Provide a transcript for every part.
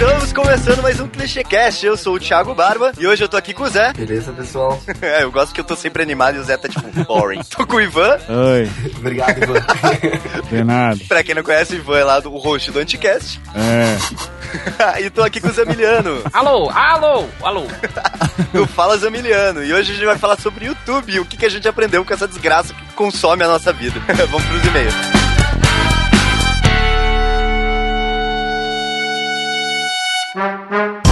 Estamos começando mais um ClichêCast. Eu sou o Thiago Barba e hoje eu tô aqui com o Zé. Beleza, pessoal? é, eu gosto que eu tô sempre animado e o Zé tá tipo boring. tô com o Ivan. Oi. Obrigado, Ivan. De nada. pra quem não conhece, o Ivan é lá do host do Anticast. É. e tô aqui com o Zamiliano. Alô, alô, alô. do Fala Zamiliano. E hoje a gente vai falar sobre YouTube e o que, que a gente aprendeu com essa desgraça que consome a nossa vida. Vamos pros e-mails. thank you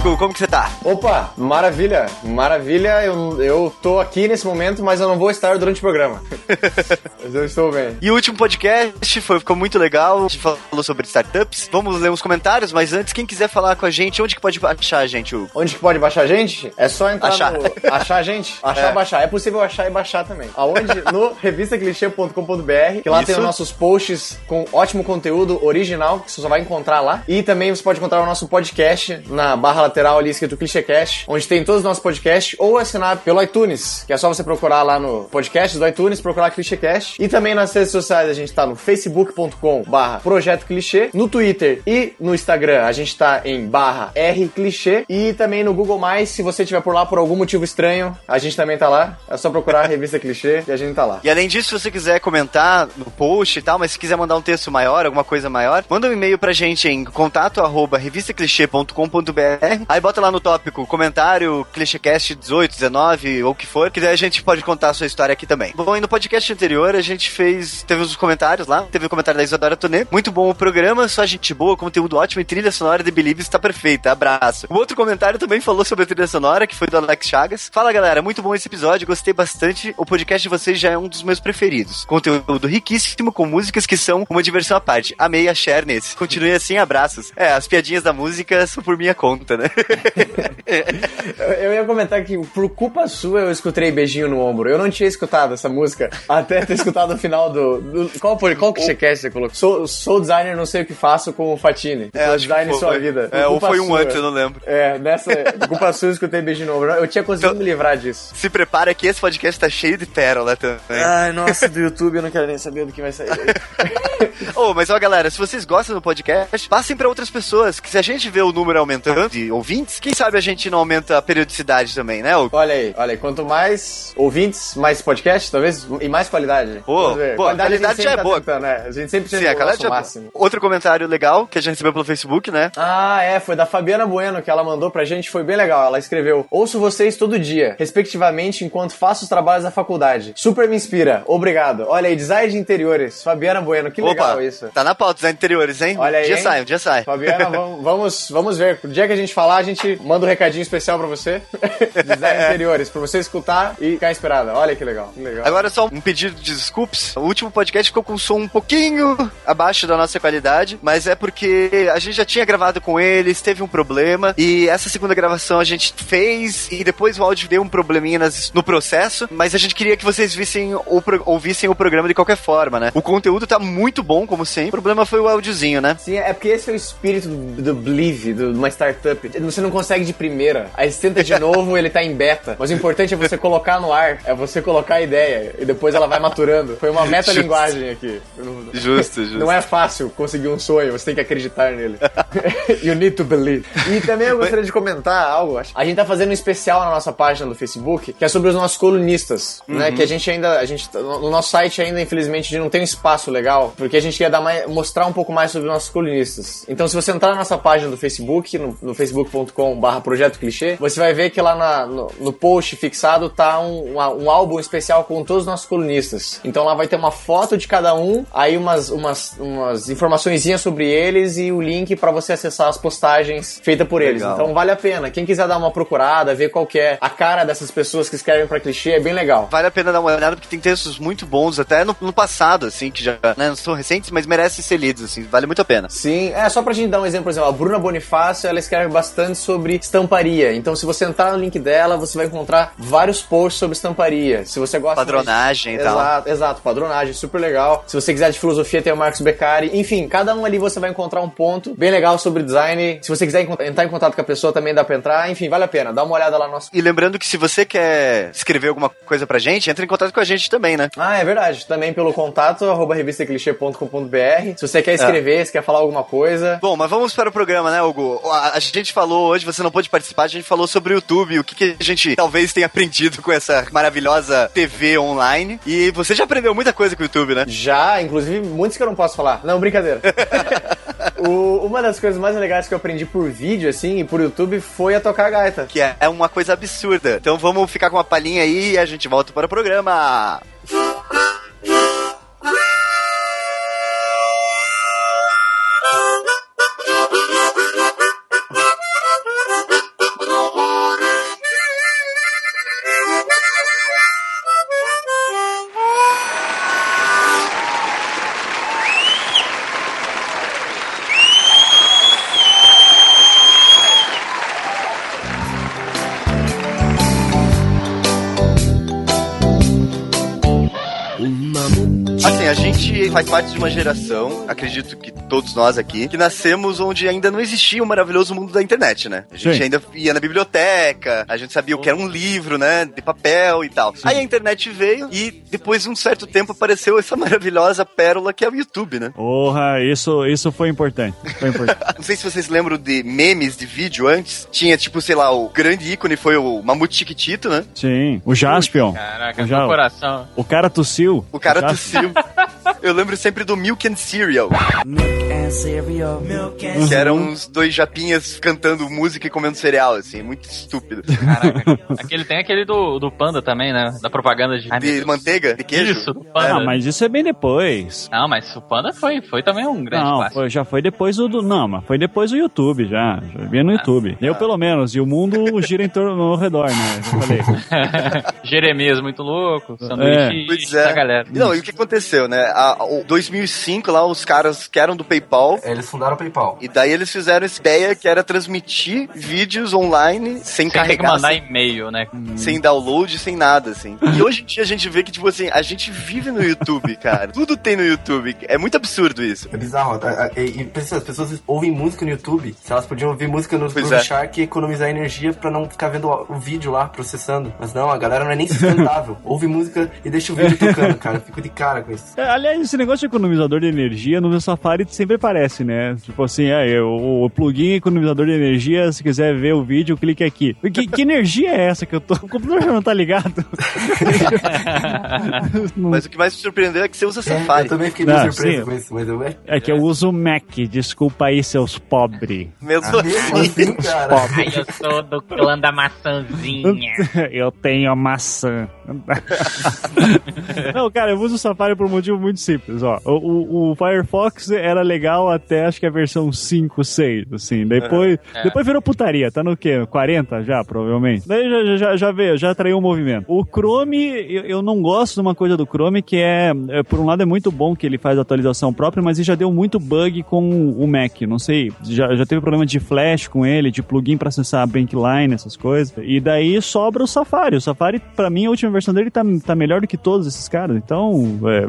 Hugo, como que você tá? Opa, maravilha, maravilha. Eu, eu tô aqui nesse momento, mas eu não vou estar durante o programa. mas eu estou bem. E o último podcast foi, ficou muito legal. A gente falou sobre startups. Vamos ler uns comentários, mas antes, quem quiser falar com a gente, onde que pode achar a gente, Hugo? Onde que pode baixar a gente? É só entrar achar. no... Achar a gente? Achar, É. baixar. É possível achar e baixar também. Aonde? No revistaclichê.com.br, que lá Isso. tem os nossos posts com ótimo conteúdo original, que você só vai encontrar lá. E também você pode encontrar o nosso podcast na barra lateral ali escrito ClichêCast, onde tem todos os nossos podcasts, ou assinar pelo iTunes, que é só você procurar lá no podcast do iTunes, procurar ClichêCast. E também nas redes sociais a gente tá no facebook.com barra Projeto Clichê, no Twitter e no Instagram a gente tá em barra R Clichê e também no Google+, se você estiver por lá por algum motivo estranho, a gente também tá lá. É só procurar a revista Clichê e a gente tá lá. E além disso, se você quiser comentar no post e tal, mas se quiser mandar um texto maior, alguma coisa maior, manda um e-mail pra gente em contato arroba revistaclichê.com.br. Aí bota lá no tópico comentário, clichêcast 18, 19 ou o que for, que daí a gente pode contar a sua história aqui também. Bom, e no podcast anterior a gente fez, teve uns comentários lá, teve o comentário da Isadora Tonê. Muito bom o programa, só gente boa, conteúdo ótimo e trilha sonora de Believe está perfeita. Abraço. O outro comentário também falou sobre a trilha sonora, que foi do Alex Chagas. Fala galera, muito bom esse episódio, gostei bastante. O podcast de vocês já é um dos meus preferidos. Conteúdo riquíssimo, com músicas que são uma diversão à parte. Amei a share nesse. Continue assim, abraços. É, as piadinhas da música são por minha conta, né? Eu, ia comentar que por culpa sua eu escutei Beijinho no Ombro. Eu não tinha escutado essa música até ter escutado o final do. do- qual foi? Qual que você colocou? Sou, sou designer, não sei o que faço com o Fatini. É, Sou acho que design foi. sua vida. É, ou foi um sua. antes, eu não lembro. É, nessa. Culpa sua eu escutei Beijinho no Ombro. Eu tinha conseguido me livrar disso. Se prepara que esse podcast tá cheio de pérola também. Ai, nossa, do YouTube eu não quero nem saber do que vai sair. Ô, mas ó, galera, se vocês gostam do podcast, passem pra outras pessoas. Que se a gente vê o número aumentando de ouvintes, quem sabe a gente não aumenta a periodicidade também, né? Hugo? Olha aí, olha aí. Quanto mais ouvintes, mais podcast, talvez, e mais qualidade. Pô, pô, a qualidade a gente já é tá boa. tentando, né? A gente sempre tenta o qualidade nosso é boa. máximo. Outro comentário legal que a gente recebeu pelo Facebook, né? Ah, é, foi da Fabiana Bueno que ela mandou pra gente, foi bem legal. Ela escreveu: Ouço vocês todo dia, respectivamente, enquanto faço os trabalhos da faculdade. Super me inspira, obrigado. Olha aí, design de interiores, Fabiana Bueno, que legal isso. tá na pauta dos interiores, hein? Olha aí, Um dia hein? sai, um dia sai. Fabiana, vamos, vamos, vamos ver. O dia que a gente falar, a gente manda um recadinho especial pra você. Design de interiores, pra você escutar e ficar inspirada. Olha que legal, que legal. Agora só um pedido de desculpas. O último podcast ficou com um som um pouquinho abaixo da nossa qualidade, mas é porque a gente já tinha gravado com eles, teve um problema, e essa segunda gravação a gente fez, e depois o áudio deu um probleminha nas- no processo, mas a gente queria que vocês vissem o pro- ouvissem o programa de qualquer forma, né? O conteúdo tá muito bom, como sempre. O problema foi o áudiozinho, né? Sim, é porque esse é o espírito do, do Believe, de uma startup. Você não consegue de primeira, aí você tenta de novo ele tá em beta. Mas o importante é você colocar no ar, é você colocar a ideia, e depois ela vai maturando. Foi uma metalinguagem aqui. Justo, justo. Não é fácil conseguir um sonho, você tem que acreditar nele. you need to believe. E também eu gostaria de comentar algo. A gente tá fazendo um especial na nossa página do Facebook, que é sobre os nossos colunistas, né? Que a gente ainda, a gente, no nosso site ainda, infelizmente, a gente não tem um espaço legal, porque a gente quer dar mais, mostrar um pouco mais sobre os nossos colunistas. Então, se você entrar na nossa página do Facebook, no, no facebook.com barra projeto clichê, você vai ver que lá na- no, no post fixado tá um, uma- um álbum especial com todos os nossos colunistas. Então lá vai ter uma foto de cada um, aí umas, umas, umas informaçõezinhas sobre eles e o link pra você acessar as postagens feitas por eles. Legal. Então vale a pena. Quem quiser dar uma procurada, ver qual é a cara dessas pessoas que escrevem pra clichê, é bem legal. Vale a pena dar uma olhada porque tem textos muito bons, até no, no passado, assim, que já né, não são recentes, recentes, mas merecem ser lidos, assim, vale muito a pena. Sim, é só pra gente dar um exemplo, por exemplo, a Bruna Bonifácio, ela escreve bastante sobre estamparia. Então, se você entrar no link dela, você vai encontrar vários posts sobre estamparia. Se você gosta Padronagem mais... e tal. Exato, exato, padronagem, super legal. Se você quiser de filosofia, tem o Marcos Beccari. Enfim, cada um ali você vai encontrar um ponto bem legal sobre design. Se você quiser entrar em contato com a pessoa, também dá pra entrar. Enfim, vale a pena. Dá uma olhada lá no nosso. E lembrando que se você quer escrever alguma coisa pra gente, entre em contato com a gente também, né? Ah, é verdade. Também pelo contato, arroba revistaclichê.com.br. Se você quer escrever, é. se quer falar alguma coisa. Bom, mas vamos para o programa, né, Hugo? A, a gente falou hoje, você não pôde participar, a gente falou sobre o YouTube, o que, que a gente talvez tenha aprendido com essa maravilhosa TV online. E você já aprendeu muita coisa com o YouTube, né? Já, inclusive muitos que eu não posso falar. Não, brincadeira. o, uma das coisas mais legais que eu aprendi por vídeo, assim, e por YouTube foi a tocar gaita. Que é, é uma coisa absurda. Então vamos ficar com uma palhinha aí e a gente volta para o programa. Assim, a gente faz parte de uma geração, acredito que todos nós aqui, que nascemos onde ainda não existia o maravilhoso mundo da internet, né? A gente Sim. ainda ia na biblioteca, a gente sabia o que era um livro, né? De papel e tal. Sim. Aí a internet veio e depois de um certo tempo apareceu essa maravilhosa pérola que é o YouTube, né? Porra, isso, isso foi importante. Foi importante. não sei se vocês lembram de memes de vídeo antes. Tinha, tipo, sei lá, o grande ícone foi o Mamute Chiquitito, né? Sim, o Jaspion. Caraca, o, ja... coração. o cara tossiu. O cara o tossiu. Eu lembro sempre do Milk and Cereal. Milk and Cereal. Milk and que eram uns dois japinhas cantando música e comendo cereal, assim, muito estúpido. Caraca, aquele, tem aquele do, do Panda também, né? Da propaganda de... De manteiga? De queijo? Isso, do Panda. Ah, mas isso é bem depois. Não, mas o Panda foi, foi também um grande não, Foi, já foi depois do... Não, mas foi depois do YouTube, já. Já vinha no ah, YouTube. Eu, pelo menos. E o mundo gira em torno ao redor, né? Já falei. Jeremias muito louco, sanduíche é. pois é. da galera. Não, e o que aconteceu, né? A, o 2005 lá, os caras que eram do PayPal. Eles fundaram o PayPal. E daí eles fizeram essa ideia que era transmitir vídeos online sem, sem carregar. Que mandar sem, e-mail, né? Sem download, sem nada, assim. E hoje em dia a gente vê que, tipo assim, a gente vive no YouTube, cara. Tudo tem no YouTube. É muito absurdo isso. É bizarro. E, e as pessoas ouvem música no YouTube. Se elas podiam ouvir música no Groove é. Shark e economizar energia pra não ficar vendo o vídeo lá, processando. Mas não, a galera não é nem sustentável. Ouve música e deixa o vídeo tocando, cara. Fico de cara com isso. É, aliás, esse negócio de economizador de energia no meu Safari sempre aparece, né? Tipo assim, é, o, o plugin economizador de energia, se quiser ver o vídeo, clique aqui. Que, que energia é essa que eu tô? O computador já não tá ligado. mas o que mais me surpreendeu é que você usa Safari. É, eu também fiquei meio surpreso sim. com isso, mas eu... É que eu uso Mac, desculpa aí, seus pobres. Mesmo, ah, mesmo assim, cara. Ai, eu sou do clã da maçãzinha. eu tenho a maçã. não, cara, eu uso o Safari por um motivo muito simples, ó. O, o, Firefox era legal até acho que a versão 5, 6, assim. Depois, é. depois virou putaria, tá no quê? 40 já, provavelmente. Daí já, já, já veio, já traiu o movimento. O Chrome, eu, eu, não gosto de uma coisa do Chrome que é, é, por um lado é muito bom que ele faz atualização própria, mas ele já deu muito bug com o Mac, não sei, já, já teve problema de flash com ele, de plugin para acessar a Bankline, essas coisas. E daí sobra o Safari. O Safari, para mim, a última versão dele tá, tá melhor do que todos esses caras. Então, é,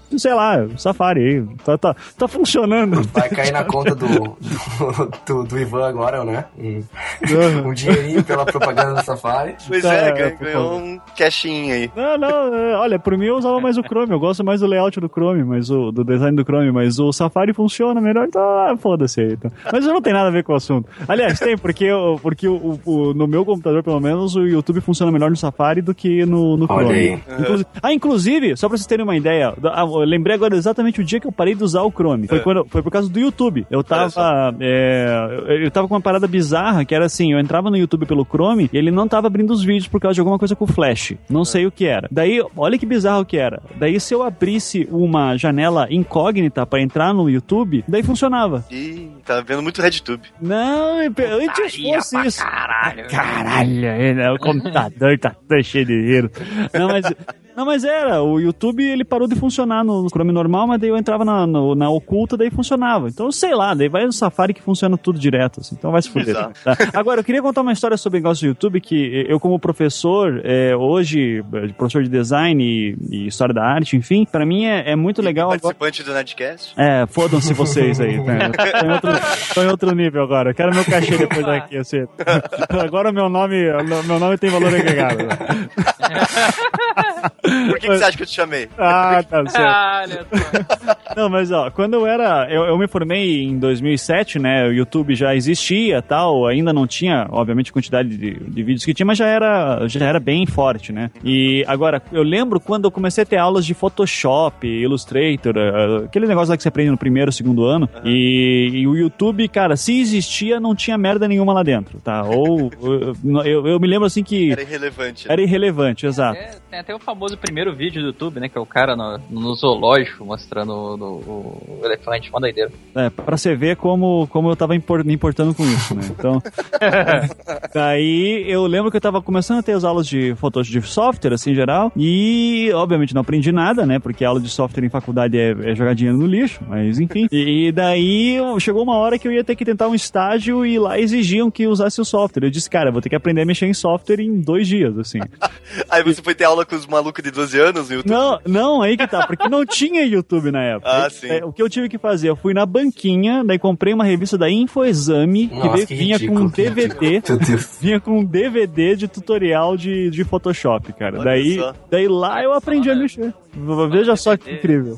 sei lá, Safari aí. Tá, tá, tá funcionando. Vai cair na conta do, do, do, do Ivan agora, né? Um, um dinheirinho pela propaganda do Safari. Pois tá, é, ganhou, ganhou um cashinho aí. Não, não, é, olha, por mim eu usava mais o Chrome, eu gosto mais do layout do Chrome, mas o, do design do Chrome, mas o Safari funciona melhor, então ah, foda-se aí. Então. Mas não tem nada a ver com o assunto. Aliás, tem, porque, porque o, o, no meu computador, pelo menos, o YouTube funciona melhor no Safari do que no, no Chrome. Olha aí. Inclusive, ah, inclusive, só pra vocês terem uma ideia, eu lembrei agora exatamente o dia que eu parei de usar o Chrome. Foi, é. quando, foi por causa do YouTube. Eu tava. É, eu tava com uma parada bizarra que era assim: eu entrava no YouTube pelo Chrome e ele não tava abrindo os vídeos por causa de alguma coisa com Flash. Não é. sei o que era. Daí, olha que bizarro que era. Daí, se eu abrisse uma janela incógnita para entrar no YouTube, daí funcionava. Ih, tá vendo muito RedTube. Não, antes fosse isso. Caralho. Caralho, o computador tá cheio de dinheiro. Não, mas Não, mas era. O YouTube ele parou de funcionar no Chrome normal, mas daí eu entrava na, no- na oculta, daí funcionava. Então, sei lá, daí vai no Safari que funciona tudo direto, assim. Então vai se fuder. Tá? Agora, eu queria contar uma história sobre o negócio do YouTube que eu, como professor, é, hoje, é, professor de design e, e história da arte, enfim, pra mim é, é muito legal agora. Participante do Nerdcast. É, fodam-se vocês aí. Né? Tô, em outro, tô em outro nível agora. Quero meu cachê depois daqui, assim. Agora meu nome, meu nome tem valor agregado. né? Por que, que você acha que eu te chamei? Ah, tá certo. Só. Não, mas ó, quando eu era. Eu, eu me formei em 2007, né? O YouTube já existia tal, ainda não tinha, obviamente, a quantidade de, de vídeos que tinha, mas já era, já era bem forte, né? E agora, eu lembro quando eu comecei a ter aulas de Photoshop, Illustrator, eh, aquele negócio lá que você aprende no primeiro, segundo ano. E, e o YouTube, cara, se existia, não tinha merda nenhuma lá dentro, tá? Ou. Eu, eu, eu me lembro assim que. Era irrelevante. né? Era irrelevante, exato. É, tem até o famoso primeiro vídeo do YouTube, né? Que é o cara no, no zoológico mostrando o, o- o elefante, uma doideira. É, pra você ver como, como eu tava impor- me importando com isso, né? Então. daí eu lembro que eu tava começando a ter as aulas de fotos de software, assim, em geral. E, obviamente, não aprendi nada, né? Porque aula de software em faculdade é, é jogar dinheiro no lixo, mas enfim. E daí chegou uma hora que eu ia ter que tentar um estágio e lá exigiam que usasse o software. Eu disse, cara, vou ter que aprender a mexer em software em dois dias, assim. Aí você foi ter aula com os malucos de 12 anos no YouTube? Não, não, aí que tá, porque não tinha YouTube na época. Ah, sim. É, o que eu tive que fazer? Eu fui na banquinha, daí comprei uma revista da Infoexame, que, Nossa, veio- que vinha ridículo, com um DVD. Vinha com um DVD de tutorial de, de Photoshop, cara. Olha daí, só. daí lá eu aprendi a mexer. Veja só que incrível.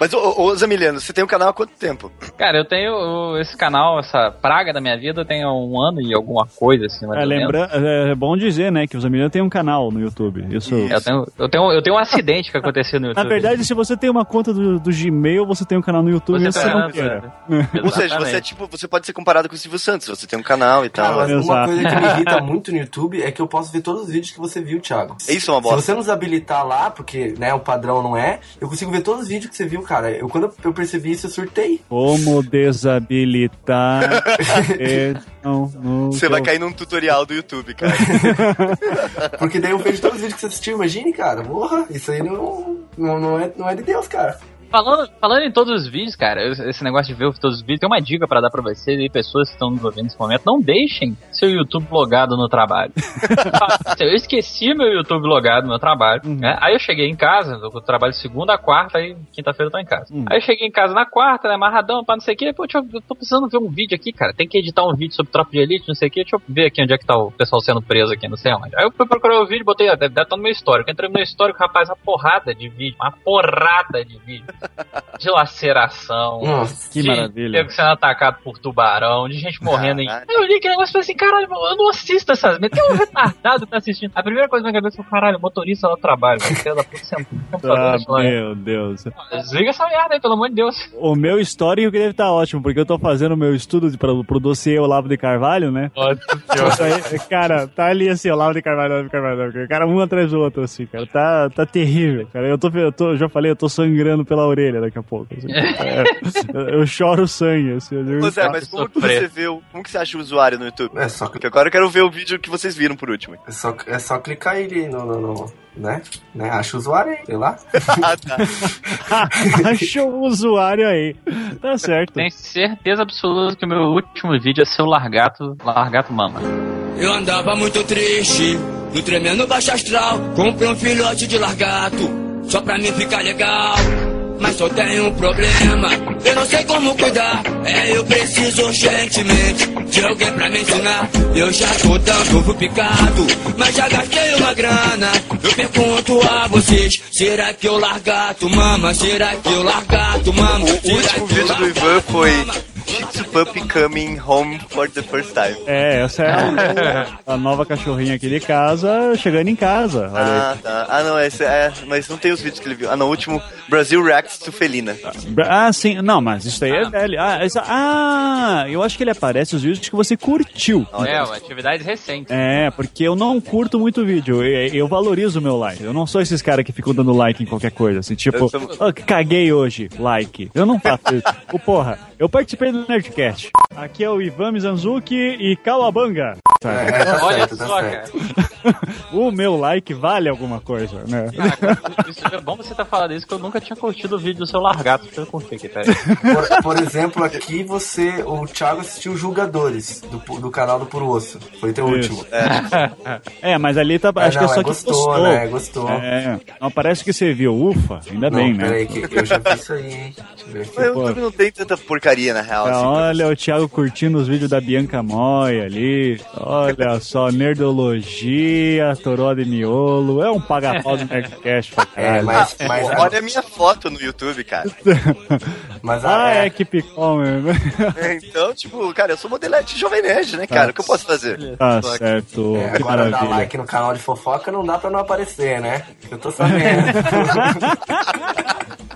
Mas, ô, ô Zamiliano, você tem um canal há quanto tempo? Cara, eu tenho esse canal, essa praga da minha vida, tem um ano e alguma coisa, assim, mais É, lembra, é, é bom dizer, né, que o Zamiliano tem um canal no YouTube. Isso. Isso. Eu tenho, eu, tenho, eu tenho um acidente que aconteceu no YouTube. Na verdade, se você tem uma conta do, do Gmail, você tem um canal no YouTube, Você se você não tá- queira. Ou seja, você, é, tipo, você pode ser comparado com o Silvio Santos, você tem um canal e Cara, tal. mas uma coisa que me irrita muito no YouTube é que eu posso ver todos os vídeos que você viu, Thiago. Isso é uma Se bosta. você não desabilitar lá, porque né, o padrão não é, eu consigo ver todos os vídeos que você viu, cara. Eu, quando eu percebi isso, eu surtei. Como desabilitar. é, não, Você vai cair num tutorial do YouTube, cara. Porque daí eu vejo todos os vídeos que você assistiu, imagine, cara. Porra, isso aí não, não, não, é, não é de Deus, cara. Falando, falando em todos os vídeos, cara, esse negócio de ver todos os vídeos, tem uma dica pra dar pra vocês e pessoas que estão nos ouvindo nesse momento. Não deixem seu YouTube logado no trabalho. eu esqueci meu YouTube logado no meu trabalho, né? Aí eu cheguei em casa, eu trabalho segunda a quarta, aí quinta-feira eu tô em casa. Uhum. Aí eu cheguei em casa na quarta, né, amarradão, pra não sei o que, pô, eu, eu tô precisando ver um vídeo aqui, cara. Tem que editar um vídeo sobre tropa de elite, não sei o que, deixa eu ver aqui onde é que tá o pessoal sendo preso aqui, não sei onde. Aí eu fui procurar o vídeo, botei, deve estar no meu histórico. Entrei no meu histórico, rapaz, uma porrada de vídeo, uma porrada de vídeo. De laceração. Nossa. Que de maravilha. nego sendo atacado por tubarão, de gente morrendo em. Caralho. Aí eu li aquele negócio e falei assim, caralho, eu não assisto essas merdas. Tem um retardado que tá assistindo. A primeira coisa na minha cabeça foi, caralho, motorista lá no trabalho, velho. Da puta, computador, Ah, meu Deus. Desliga essa merda aí, pelo amor de Deus. O meu histórico deve estar ótimo, porque eu tô fazendo o meu estudo de, pro, pro dossiê Olavo de Carvalho, né? Aí, cara, tá ali assim, de Olavo de Carvalho, Olavo de Carvalho. cara, um atrás do outro, assim, cara, tá, tá terrível, cara. Eu tô, eu tô, já falei, eu tô sangrando pela orelha daqui a pouco. assim. É, eu, choro sangue, assim. Eu Zé, mas como que você vê o. Como que você acha o usuário no YouTube? É só, Porque agora eu quero ver o vídeo que vocês viram por último. é só, é só clicar ele no, no, no- né? né? Acha o usuário aí, sei lá. Ah, tá. Acha o usuário aí. Tá certo. Tenho certeza absoluta que o meu último vídeo é seu largato, largato mama. Eu andava muito triste, no tremendo baixo astral. Comprei um filhote de largato, só pra mim ficar legal. Mas só tenho um problema, eu não sei como cuidar. É, eu preciso urgentemente de alguém pra me ensinar. Eu já tô dando picado, mas já gastei uma grana. Eu pergunto a vocês: será que eu largato mama? Será que eu largato mama? O último vídeo do Ivan foi Puppy Coming Home for the First Time. É, essa é a, a nova cachorrinha aqui de casa, chegando em casa. Olha aí. Ah, tá. Ah, não, esse é. Mas não tem os vídeos que ele viu. Ah, no último, Brasil Reacts to Felina. Ah, sim. Não, mas isso aí é velho. Ah, essa- ah, eu acho que ele aparece os vídeos que você curtiu. É, uma atividade recente. É, porque eu não curto muito vídeo. Eu, eu valorizo o meu like. Eu não sou esses caras que ficam dando like em qualquer coisa. Assim, tipo, sou- "Ah, caguei hoje, like. Eu não faço isso. Ô, porra, eu participei do Nerdcast. Aqui é o Ivan Mizanzuki e Kawabanga. É, tá Olha certo, tá só, certo. cara. o meu like vale alguma coisa, né? Cara, isso é bom você tá falando isso, que eu nunca tinha curtido o vídeo do seu largato. Eu curtir aqui, peraí. Por, por exemplo, aqui você, o Thiago assistiu Julgadores, do, do canal do Puro Osso. Foi teu Isso. último. É, mas ali tá. Ah, acho que é não, só é que gostou, postou. né? Gostou. É, não parece que você viu. Ufa, ainda bem, não, né? peraí, que eu já vi isso aí, hein? Deixa eu ver aqui. O YouTube não tem tanta porcaria, na real. Ah, assim, olha o Thiago curtindo os vídeos da Bianca Moia ali. Olha só, Nerdologia, Toró de Miolo. É um paga-pau do Nerdcast pra É, mas, mas, Olha a minha foto no YouTube, cara. mas Ah, a, é que picou mesmo. Então, tipo, cara, eu sou modelete Jovem Nerd, né, cara? O que eu posso fazer? Tá certo, é, que agora dar maravilha. like no canal de fofoca não dá pra não aparecer, né? Eu tô sabendo.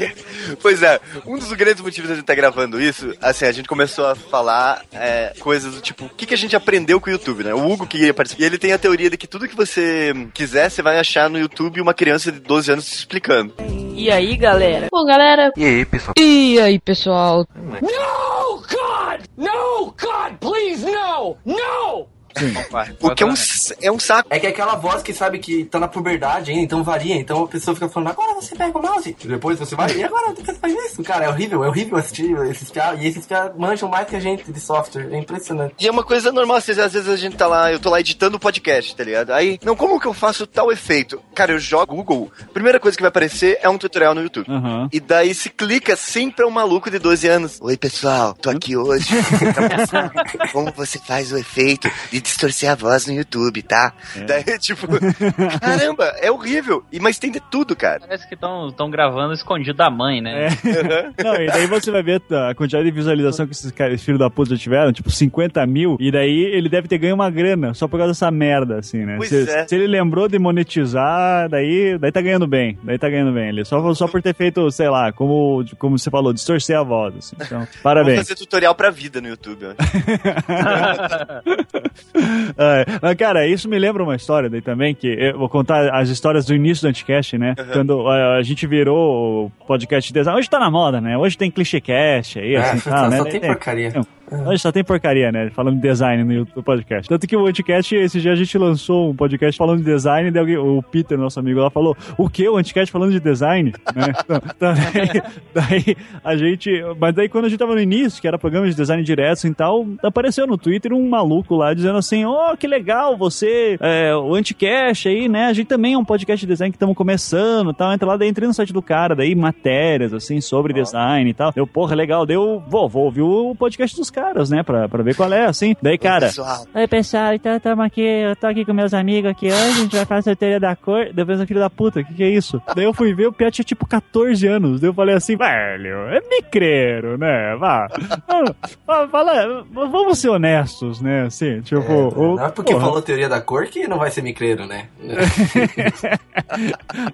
Pois é, um dos grandes motivos da gente estar gravando isso, assim, a gente começou a falar é, coisas do tipo, o que, que a gente aprendeu com o YouTube, né? O Hugo que ia participar. E ele tem a teoria de que tudo que você quiser, você vai achar no YouTube uma criança de 12 anos te explicando. E aí, galera? Bom, galera. e aí, pessoal? E aí, pessoal? No, God! No, God, please, no! No! O que é um, é um saco. É que é aquela voz que sabe que tá na puberdade ainda, então varia. Então a pessoa fica falando, agora você pega o mouse. E depois você vai, e agora você faz isso. Cara, é horrível, é horrível assistir esses piá. E esses piá manjam mais que a gente de software. É impressionante. E é uma coisa normal, às vezes, às vezes a gente tá lá, eu tô lá editando o podcast, tá ligado? Aí, não, como que eu faço tal efeito? Cara, eu jogo Google, primeira coisa que vai aparecer é um tutorial no YouTube. Aham. E daí se clica sempre é um maluco de 12 anos. Oi, pessoal, tô aqui hoje mostrar como você faz o efeito de distorcer a voz no YouTube, tá? Daí, tipo, caramba, é horrível. E, mas tem de tudo, cara. Parece que estão gravando escondido da mãe, né? É. Não, e daí você vai ver a quantidade de visualização que esses caras, filhos da puta já tiveram, tipo 50 mil, e daí ele deve ter ganho uma grana só por causa dessa merda, assim, né? Pois se, é. se ele lembrou de monetizar, daí, daí tá ganhando bem, daí tá ganhando bem. Ele só, só por ter feito, sei lá, como, como você falou, distorcer a voz, assim. Então, Vou parabéns. fazer tutorial pra vida no YouTube. ó. É, mas, cara, isso me lembra uma história daí também, que eu vou contar as histórias do início do Anticast, né? Quando a, a gente virou o podcast de design. Hoje tá na moda, né? Hoje tem clichêcast aí, É, assim, tal, né? só tem porcaria. Não, Hoje só tem porcaria, né? Falando de design no YouTube podcast. Tanto que o Anticast, esse dia a gente lançou um podcast falando de design, daí o Peter, nosso amigo lá, falou: O que? O Anticast falando de design? né? Então, então, daí, daí a gente. Mas daí quando a gente tava no início, que era programa de design direto e tal, apareceu no Twitter um maluco lá dizendo assim: Oh, que legal, você, é, o Anticast aí, né? A gente também é um podcast de design que estamos começando e tal. Entra lá, daí entrei no site do cara, daí matérias, assim, sobre design e tal. Eu, porra, legal. Daí eu vou, vou ouvir o podcast dos caras, né? Pra, pra ver qual é, assim. Daí, cara. Pessoal, Oi, pessoal, então estamos aqui, eu tô aqui com meus amigos aqui hoje, a gente vai fazer a teoria da cor. Depois, filho da puta, o que, que é isso? Daí eu fui ver, o Pia tinha tipo 14 anos. Daí eu falei assim, velho, é micreiro, né? Vá. Fala, fala- vamos ser honestos, né? Assim, tipo. o- Não é porque porra. falou teoria da cor que não vai ser micreiro, né?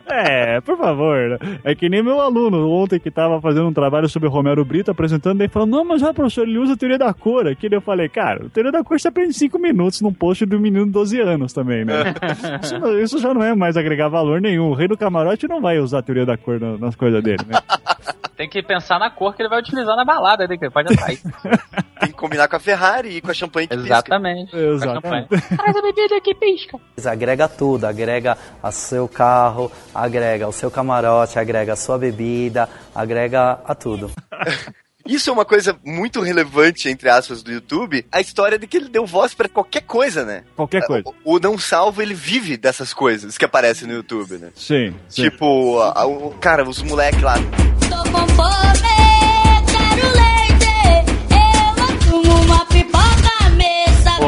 É, por favor. né? É que nem meu aluno ontem que tava fazendo um trabalho sobre Romero Brito apresentando, daí falou: Não, mas já, professor, ele usa a teoria da cor aqui. Eu falei: Cara, a teoria da cor você aprende em 5 minutos num post do menino de 12 anos também, né? isso, não- isso já não é mais agregar valor nenhum. O rei do camarote não vai usar a teoria da cor na- nas coisas dele, né? Tem que pensar na cor que ele vai utilizar na balada, né? Que ele pode atrair. tem que combinar com a Ferrari e com a champanhe que pisca. Exatamente. Exatamente. Traz a bebida que pisca. Agrega tudo, agrega a seu carro, agrega o seu camarote, agrega a sua bebida, agrega a tudo. Isso é uma coisa muito relevante, entre aspas, do YouTube, a história de que ele deu voz pra qualquer coisa, né? Qualquer coisa. O, o não salvo, ele vive dessas coisas que aparecem no YouTube, né? Sim, sim. Tipo, a- a- o- cara, os moleques lá. Tô com fome,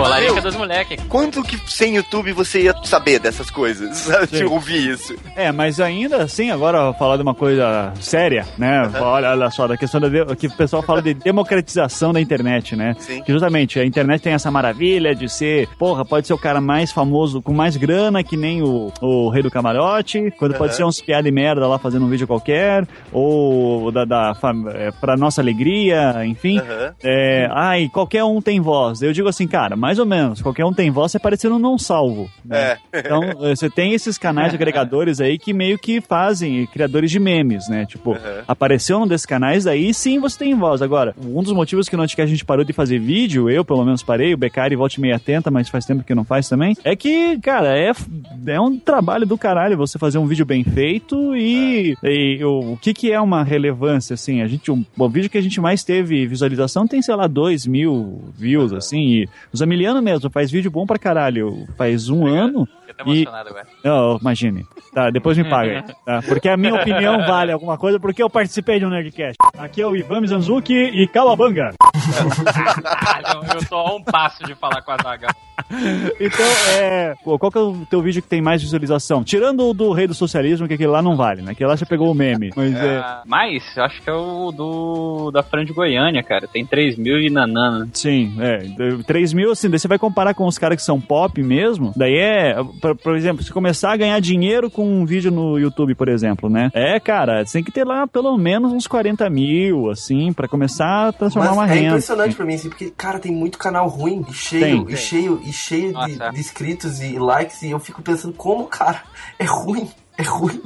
Pô, larica dos moleques. Quanto que sem YouTube você ia saber dessas coisas? Sim. Ouvir isso. É, mas ainda assim, agora falar de uma coisa séria, né? Olha, olha só, da questão da de- que o pessoal fala de democratização da internet, né? Sim. Que justamente a internet tem essa maravilha de ser, porra, pode ser o cara mais famoso com mais grana, que nem o, o rei do camarote, quando pode ser uns piada e merda lá fazendo um vídeo qualquer, ou da, da fam- é, pra nossa alegria, enfim. Aham. É, ai, qualquer um tem voz. Eu digo assim, cara, mais ou menos. qualquer um tem voz, você parecendo um não salvo. né? É. Então, eh, você tem esses canais agregadores aí que meio que fazem, criadores de memes, né? Tipo, Uhum. apareceu num desses canais, aí sim você tem voz. Agora, um dos motivos que no Anticast a gente parou de fazer vídeo, eu pelo menos parei, o Becari volte meia atenta, mas faz tempo que não faz também, é que, cara, é, é um trabalho do caralho você fazer um vídeo bem feito e, e o, o que que é uma relevância, assim, a gente, o, o vídeo que a gente mais teve visualização tem, sei lá, dois mil views, assim, e o Zamiliano mesmo faz vídeo bom pra caralho, faz um ano Fiquei até e, emocionado agora. Oh, imagine. Tá, depois me paga. aí, Tá? Porque a minha opinião vale alguma coisa, porque eu participei de um Nerdcast. Aqui é o Ivan Mizanzuki e Calabanga. Eu tô a um passo de falar com a Zaga. Então, é. pô, Qual que é o teu vídeo que tem mais visualização? Tirando o do Rei do Socialismo, que aquele lá não vale, né? Aquele lá você pegou o meme. Mas é. Ah, Mas, eu acho que é o do da Fran de Goiânia, cara. Tem 3 mil e nanana. Sim, é. 3 mil, assim, daí você vai comparar com os caras que são pop mesmo. Daí é, por, por exemplo, se começar a ganhar dinheiro com um vídeo no YouTube, por exemplo, né? É, cara, você tem que ter lá pelo menos uns 40 mil, assim, pra começar a transformar uma Mas é renda. impressionante pra mim, assim, porque, cara, tem muito canal ruim e cheio, Tem. e Tem. cheio, e cheio de, Nossa. de inscritos e likes, e eu fico pensando, como, cara, é ruim. É ruim.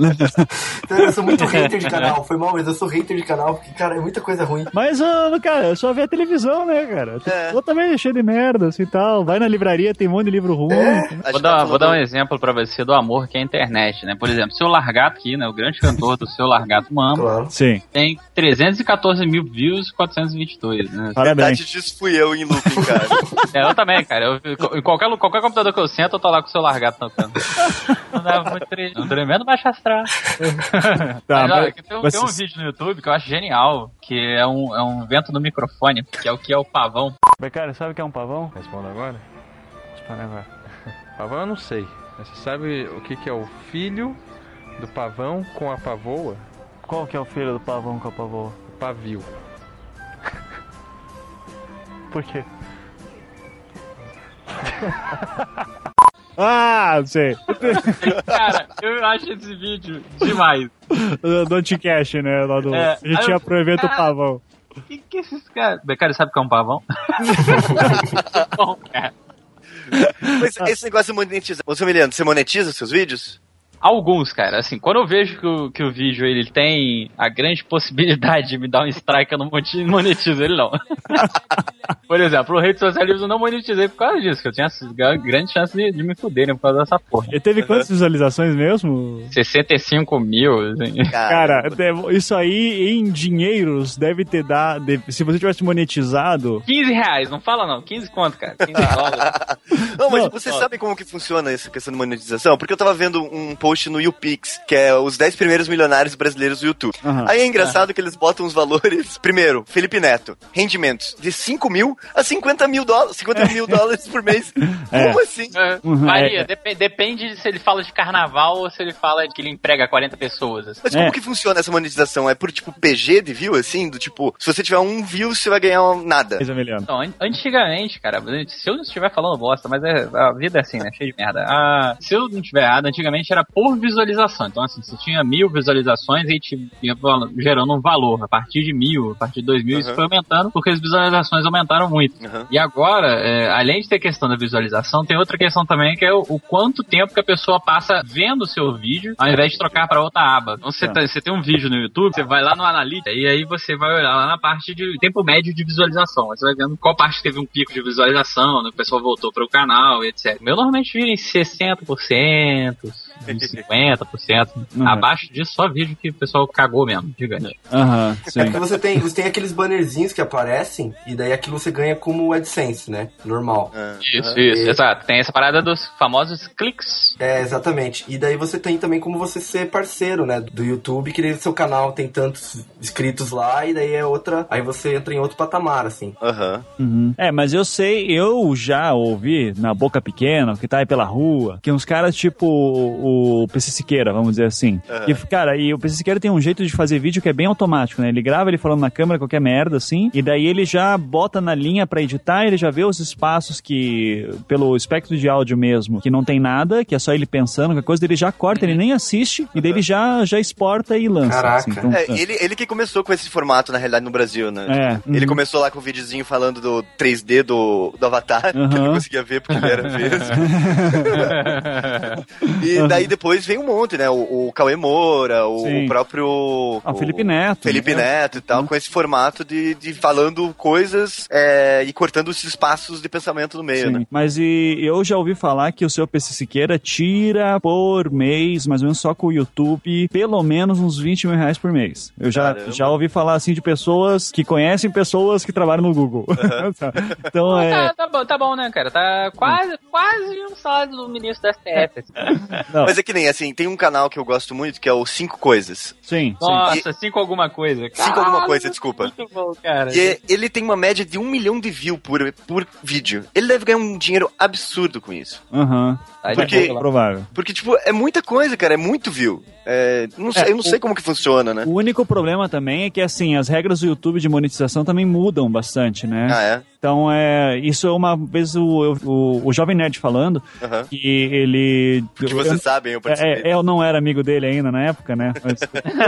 então, eu sou muito hater de canal. Foi mal, mas eu sou hater de canal, porque, cara, é muita coisa ruim. Mas, ah, cara, é só ver a televisão, né, cara? É. Eu também cheio de merda, assim, tal. Vai na livraria, tem um monte de livro ruim. É. Gente Vou tá dar, falando vou dar um exemplo pra você do amor que é a internet, né? Por exemplo, Seu Largato aqui, né? O grande cantor do Seu Largato Mama Claro. Sim, tem 314 mil views e 422, né? parabéns. Metade disso fui eu em looping, cara. É, eu também, cara. Eu, em qualquer, qualquer computador que eu sento, eu tô lá com o Seu Largato tocando. Não dava muito tre... Tremendo baixo astral. Tá, mas, olha, tem, um- mas tem um vídeo no YouTube que eu acho genial, que é um, é um vento no microfone, que é o que é o pavão. Becari, sabe o que é um pavão? Responda agora? Responde agora. Pavão eu não sei. Mas você sabe o que, que é o filho do pavão com a pavoa? Qual que é o filho do pavão com a pavoa? O pavio. Por quê? ah, sei. Cara, eu acho esse vídeo demais. Do do Anticast, né? Lá do... É, a gente aí ia eu- pro evento Ah. pavão. Que que esses caras... Becari, sabe o que é um pavão? Bom, cara. Mas esse negócio de monetizar. Ô, Emiliano, você monetiza seus vídeos? Alguns, cara. Assim, quando eu vejo que o, que o vídeo ele tem a grande possibilidade de me dar um strike, eu não monetizo ele, não. por exemplo, o Rede Socialismo eu não monetizei por causa disso, que eu tinha gra- grande chance de, de me fuderem por causa dessa porra. Ele teve quantas visualizações mesmo? 65 mil, assim. Cara, deve- isso aí em dinheiros deve ter dado. se você tivesse monetizado. 15 reais, não fala não, 15 quanto, cara? 15 dólares. Não, mas Não, vocês ó. sabem como que funciona essa questão de monetização? Porque eu tava vendo um post no YouPix, que é os 10 primeiros milionários brasileiros do YouTube. Aham. Aí é engraçado que eles botam os valores. Primeiro, Felipe Neto, rendimentos de 5 mil a 50 mil dólares, 50 mil dólares por mês. É. Como assim? É, Uhum, varia, é. depe- depende se ele fala de carnaval ou se ele fala que ele emprega 40 pessoas. assim. Mas como É. que funciona essa monetização? É por tipo PG de view, assim? Do tipo, se você tiver um view, você vai ganhar nada. Então, an- antigamente, cara, se eu não estiver falando bosta, mas é, a vida é assim, né? Cheia de merda. Ah, se eu não estiver errado, antigamente era por visualização. Então, assim, você tinha mil visualizações e val- gerando um valor. A partir de mil, a partir de dois mil, isso Uhum. foi aumentando porque as visualizações aumentaram muito. Uhum. E agora, é, além de ter questão da visualização, tem outra questão também que é o, o quanto tempo que a pessoa passa vendo o seu vídeo ao invés de trocar para outra aba. Então você, Tá. tá- você tem um vídeo no YouTube, você vai lá no Analytics e aí você vai olhar lá na parte de tempo médio de visualização. Você vai vendo qual parte teve um pico de visualização, né, o pessoal voltou para o canal, etc. O meu normalmente vira em 60%, em 50%. Uhum. Abaixo disso, só vídeo que o pessoal cagou mesmo, gigante. Aham, É porque você tem, você tem aqueles bannerzinhos que aparecem, e daí aquilo você ganha como AdSense, né? Normal. Ah, Isso, isso, exato. Tem essa parada dos famosos cliques. É, exatamente. E daí você tem também como você ser parceiro, né? Do YouTube, que seu canal tem tantos inscritos lá, e daí é outra. Aí você entra em outro patamar, assim. Aham. Uhum. É, mas eu sei, eu já ouvi na boca pequena, que tá aí pela rua, que uns caras tipo o o PC Siqueira, vamos dizer assim. Aham. E, cara, e o PC Siqueira tem um jeito de fazer vídeo que é bem automático, né? Ele grava ele falando na câmera qualquer merda, assim, e daí ele já bota na linha pra editar, ele já vê os espaços que, pelo espectro de áudio mesmo, que não tem nada, que é só ele pensando, qualquer coisa, ele já corta, ele nem assiste, e daí ele já, já exporta e lança. Caraca. assim. Então, É, ele, ele que começou com esse formato, na realidade, no Brasil, né? É, Ele uhum. começou lá com o videozinho falando do 3D do, do Avatar, que eu não Uhum. conseguia ver porque ele era vesgo. e daí depois vem um monte, né? O, o Cauê Moura, o, próprio... Ah, o Felipe Neto. Felipe né? Neto e tal, com esse formato de, de falando coisas é, e cortando esses espaços de pensamento no meio, Sim, né? mas e, eu já ouvi falar que o seu PC Siqueira tira por mês, mais ou menos só com o YouTube, pelo menos uns 20 mil reais por mês. Eu já, Caramba. já ouvi falar assim de pessoas que conhecem pessoas que trabalham no Google. então é. Tá, tá bom, tá bom, né, cara? Tá quase, quase um salário do ministro da STF. assim. Não, Mas é que nem, assim, tem um canal que eu gosto muito que é o Cinco Coisas. sim, sim. Nossa, cinco alguma coisa. Cinco alguma coisa, desculpa. Muito bom, cara. E é- ele tem uma média de um milhão de views por, por vídeo. Ele deve ganhar um dinheiro absurdo com isso. Aham. Aí porque- lá. Provável. Porque, tipo, é muita coisa, cara. É muito view. É, não sei, É, eu não o- sei como que funciona, né? O único problema também é que, assim, as regras do YouTube de monetização também mudam bastante, né? Ah, é? Então, é, isso é uma vez o, o, o Jovem Nerd falando, Aham. que ele... Que vocês eu- sabem, eu participei. É, eu não era amigo dele ainda na época, né? Mas-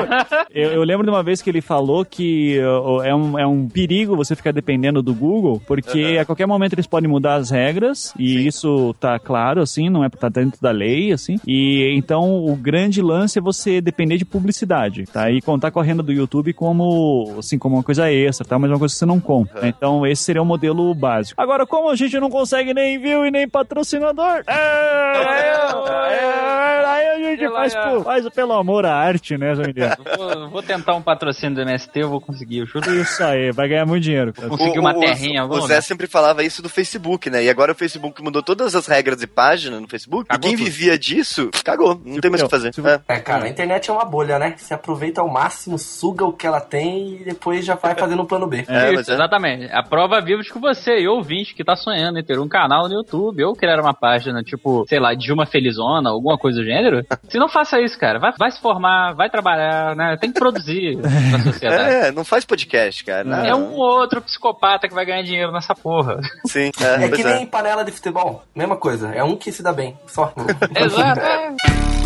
eu, eu lembro de uma vez que ele falou que é um, é um perigo você ficar dependendo do Google, porque Aham. a qualquer momento eles podem mudar as regras, e Sim. isso tá claro, assim, não é tá dentro da lei, assim. E então o grande lance é você depender de publicidade, tá? E contar com a renda do YouTube como, assim, como uma coisa extra, tá? Mas uma coisa que você não compra. né? Então esse seria o modelo básico. Agora, como a gente não consegue nem view e nem patrocinador, é, é, é, aí a gente faz, por- faz pelo amor à arte, né, Jandir? Vou, vou tentar um patrocínio do MST, eu vou conseguir, eu juro. Isso aí, vai ganhar muito dinheiro. Conseguir uma terrinha, o, o Zé sempre falava isso do Facebook, né? E agora o Facebook mudou todas as regras de página no Facebook. Cagou e quem tudo. vivia disso, cagou. Não tem mais o que fazer. Se- É. É, cara, a internet é uma bolha, né? Você aproveita ao máximo, suga o que ela tem e depois já vai fazendo o plano B. É, Isso, mas é. Exatamente. A prova viva de que você, e ouvinte, que tá sonhando em ter um canal no YouTube ou criar uma página, tipo, sei lá, Dilma Felizona, alguma coisa do gênero, se não faça isso, cara. Vai, vai se formar, vai trabalhar, né? Tem que produzir pra sociedade. É, não faz podcast, cara. Não. É um ou outro psicopata que vai ganhar dinheiro nessa porra. Sim, é, É que é. nem panela de futebol, mesma coisa. É um que se dá bem, só. Exato.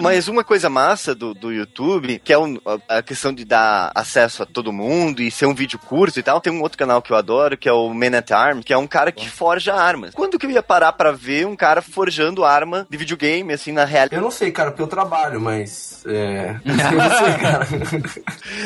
Mas uma coisa massa do, do YouTube, que é um- a- questão de dar acesso a todo mundo e ser um vídeo curto e tal, tem um outro canal que eu adoro, que é o Man at Arms, que é um cara que forja armas. Quando que eu ia parar pra ver um cara forjando arma de videogame, assim, na realidade? Eu não sei, cara, porque eu trabalho, mas. É. Eu não sei, cara.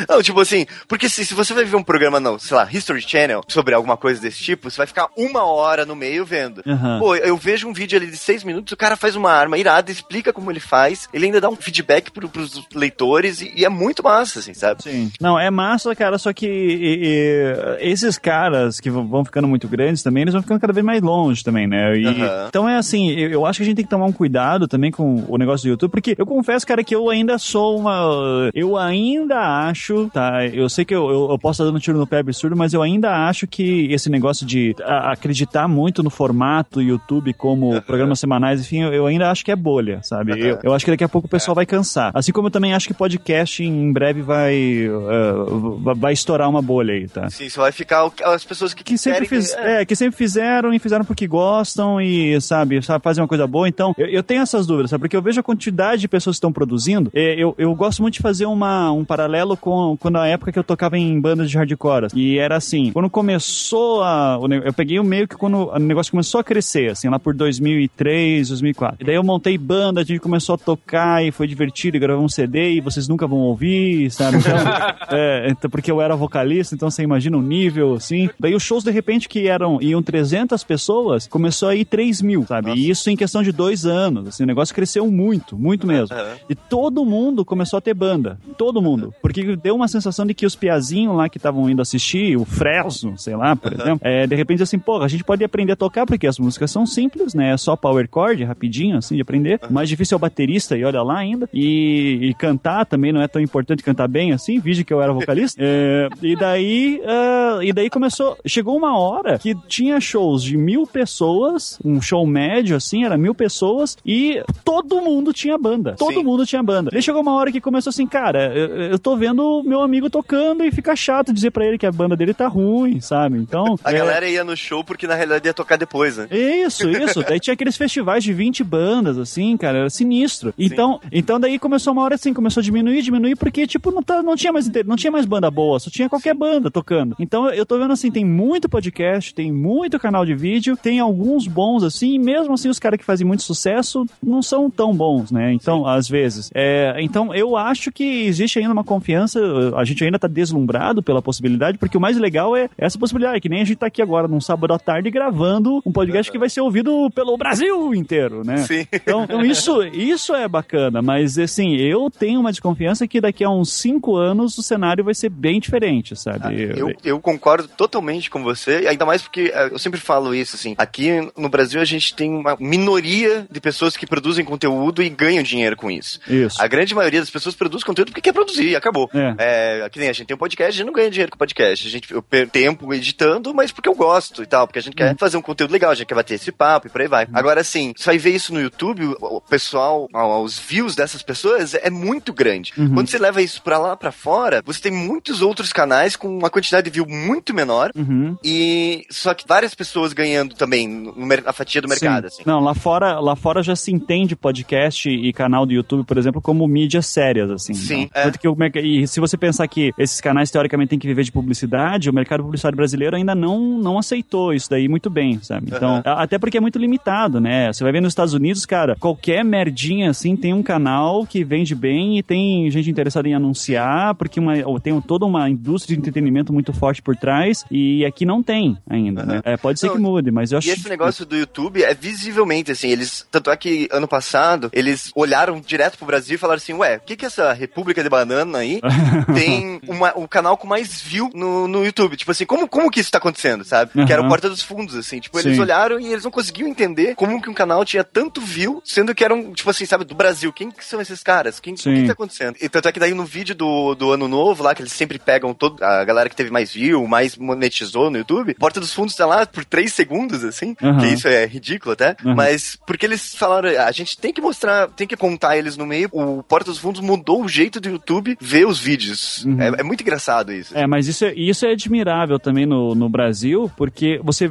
Não, tipo assim, porque se, se você vai ver um programa, não, sei lá, History Channel, sobre alguma coisa desse tipo, você vai ficar uma hora no meio vendo. Aham. Pô, eu vejo um vídeo ali de seis minutos, o cara faz uma arma irada, explica como ele faz, ele ainda dá um feedback pro, pros leitores e, e é muito massa, assim, sabe? Sim. Não, é massa, cara, só que e- e, esses caras que vão ficando muito grandes também, eles vão ficando cada vez mais longe também, né? E-. Então é assim, eu, eu acho que a gente tem que tomar um cuidado também com o negócio do YouTube, porque eu confesso, cara, que eu ainda sou uma. Eu ainda acho, tá? Eu sei que eu, eu, eu posso estar dando tiro no pé absurdo, mas eu ainda acho que esse negócio de a- acreditar muito no formato YouTube como programas semanais, enfim, eu, eu ainda acho que é bolha, sabe? Eu, eu acho que daqui a pouco o pessoal vai cansar. Assim como eu também acho que podcast em breve vai, uh, vai estourar uma bolha aí, tá? Sim, só vai ficar as pessoas que, Que sempre, fiz, é, que sempre fizeram e fizeram porque gostam e, sabe, sabe fazer uma coisa boa. Então, eu, eu tenho essas dúvidas, sabe? Porque eu vejo a quantidade de pessoas que estão produzindo. É, eu, eu gosto muito de fazer uma, um paralelo com quando a época que eu tocava em bandas de hardcore. E era assim, quando começou a. Eu peguei o meio que quando o negócio começou a crescer, assim, lá por 2003, 2004. E daí eu montei banda, a gente começou a tocar e foi divertido, e gravamos um CD e vocês nunca vão ouvir, sabe? Então, é, então, porque eu era vocalista, então você imagina o nível, assim. Daí os shows, de repente, que eram iam 300 pessoas, começou a ir 3 mil, sabe? E isso em questão de dois anos, assim, o negócio cresceu muito, muito mesmo. E todo mundo começou a ter banda. Todo mundo. Porque deu uma sensação de que os piazinhos lá que estavam indo assistir, o Fresno, sei lá, por exemplo, é, de repente assim, pô, a gente pode aprender a tocar porque as músicas são simples, né? É só power chord, rapidinho, assim, de aprender. O mais difícil é o baterista, e olha olha lá ainda. E, e cantar também não é tão importante cantar bem assim, vide que eu era vocalista. É, e daí, ah, e daí começou, chegou uma hora que tinha shows de mil pessoas, um show médio assim, era mil pessoas, e todo mundo tinha banda. Todo Sim. mundo tinha banda. Daí chegou uma hora que começou assim, cara, eu, eu tô vendo o meu amigo tocando e fica chato dizer pra ele que a banda dele tá ruim, sabe? Então. A é, galera ia no show porque na realidade ia tocar depois, né? isso, isso. Daí tinha aqueles festivais de 20 bandas, assim, cara, era sinistro. Então, então daí começou uma hora assim, começou a diminuir, diminuir, porque, tipo, não, tá, não, tinha mais, não tinha mais banda boa, só tinha qualquer banda tocando. Então eu tô vendo assim, tem muito podcast, tem muito canal de vídeo, tem alguns bons, assim, e mesmo assim os caras que fazem muito sucesso não são tão bons, né? Então, às vezes. É, então eu acho que existe ainda uma confiança, a gente ainda tá deslumbrado pela possibilidade, porque o mais legal é essa possibilidade, que nem a gente tá aqui agora num sábado à tarde gravando um podcast que vai ser ouvido pelo Brasil inteiro, né? Sim. Então, então isso, isso é bacana, mas assim, eu tenho uma desconfiança que daqui a uns cinco anos o cenário vai ser bem diferente, sabe? Eu, eu concordo totalmente com você, ainda mais porque eh, eu sempre falo isso, assim, aqui no Brasil a gente tem uma minoria de pessoas que produzem conteúdo e ganham dinheiro com isso. Isso. A grande maioria das pessoas produz conteúdo porque quer produzir acabou. É. É, que nem a gente tem um podcast, a gente não ganha dinheiro com podcast. A gente, eu perco tempo editando, mas porque eu gosto e tal, porque a gente Uhum. quer fazer um conteúdo legal, a gente quer bater esse papo e por aí vai. Agora, assim, você vai ver isso no YouTube, o, pessoal, ó, os views dessas pessoas é muito grande. Uhum. Quando você leva isso pra lá, pra fora, você tem muitos outros canais com uma quantidade de view muito menor Uhum. e só que várias pessoas ganhando também no, na fatia do mercado, Sim. assim. Não, lá fora, lá fora já se entende podcast e canal do YouTube, por exemplo, como mídias sérias, assim. Sim, Então, é. que o e se você pensar que esses canais teoricamente têm que viver de publicidade, o mercado publicitário brasileiro ainda não, não aceitou isso daí muito bem, sabe? Então, a- até porque é muito limitado, né? Você vai ver nos Estados Unidos, cara, qualquer merdinha assim tem um canal que vende bem e tem gente interessada em anunciar, porque uma, tem toda uma indústria de entretenimento muito forte por trás e aqui não tem ainda, né? É, pode ser Não, que mude, mas eu acho E esse negócio do YouTube é visivelmente, assim, eles. Tanto é que ano passado, eles olharam direto pro Brasil e falaram assim: ué, o que que essa República de Banana aí tem uma, o canal com mais view no, no YouTube? Tipo assim, como, como que isso tá acontecendo, sabe? Que era o. Porta dos Fundos, assim. Tipo, eles Sim. olharam e eles não conseguiam entender como que um canal tinha tanto view, sendo que eram, tipo assim, sabe, do Brasil. Quem que são esses caras? Quem, o que, tá acontecendo? E tanto é que daí no vídeo do, do ano novo lá, que eles sempre pegam todo, a galera que teve mais view, mais monetizou no YouTube, Porta dos Fundos tá lá por 3 segundos, assim, Aham. que isso é ridículo até, Aham. mas porque eles falaram, a gente tem que mostrar, tem que contar eles no meio, o Porta dos Fundos mudou o jeito do YouTube ver os vídeos. Uhum. É, é muito engraçado isso. É, mas isso é, isso é admirável também no, no Brasil, porque você.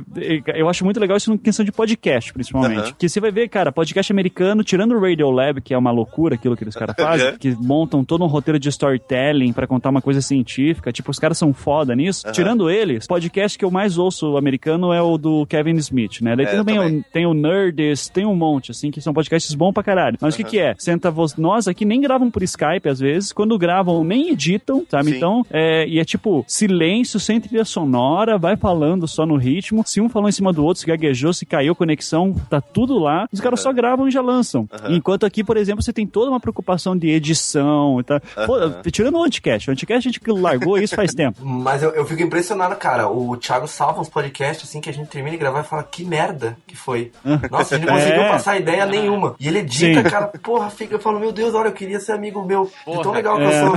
Eu acho muito legal isso em questão de podcast, principalmente. Que você vai ver, cara, podcast americano, tirando o Radio Lab, que é uma loucura aquilo que eles caras fazem, Aham. que montam todo um roteiro de storytelling pra contar uma coisa científica, tipo, os caras são foda nisso. Aham. Tirando eles, podcast que eu mais ouço americano é o do Kevin Smith, né? Daí É, tem também, também. O, tem o Nerdist, tem um monte, assim, que são podcasts bons pra caralho. Mas o que Aham. que é? Senta nós aqui nem gravam por Skype às vezes, quando gravam nem editam, sabe? Sim. Então, é, e é tipo, silêncio, sem trilha sonora, vai falando só no ritmo. Se um falou em cima do outro, se gaguejou, se caiu conexão, tá tudo lá. Os caras só gravam e já lançam. Enquanto aqui, por exemplo, você tem toda uma preocupação de edição e tal. Pô, tirando o Anticast. O Anticast a gente largou isso faz tempo. Mas eu, eu fico impressionado, cara. O Thiago salva uns podcasts assim que a gente termina de gravar e fala que merda que foi. Nossa, a gente não conseguiu É. passar ideia nenhuma. E ele edita, Sim. cara, porra, fica, eu falo, meu Deus, olha, eu queria ser amigo meu. De tão Porra, legal que é. eu sou.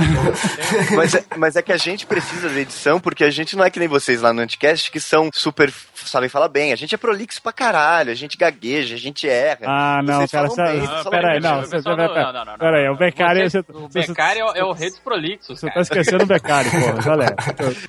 Mas é, mas é que a gente precisa de edição, porque a gente não é que nem vocês lá no Anticast, que são super, sabem falar bem. A gente é prolixo pra caralho, a gente gagueja, a gente erra. Ah, não, Vocês cara, bem, peraí, não, você- pera- não- não, não, não, pera aí, não. o Beccari- Você- você- O Beccari é, o- é o rei dos prolixos, Você cara. tá esquecendo o Beccari, porra, já leva.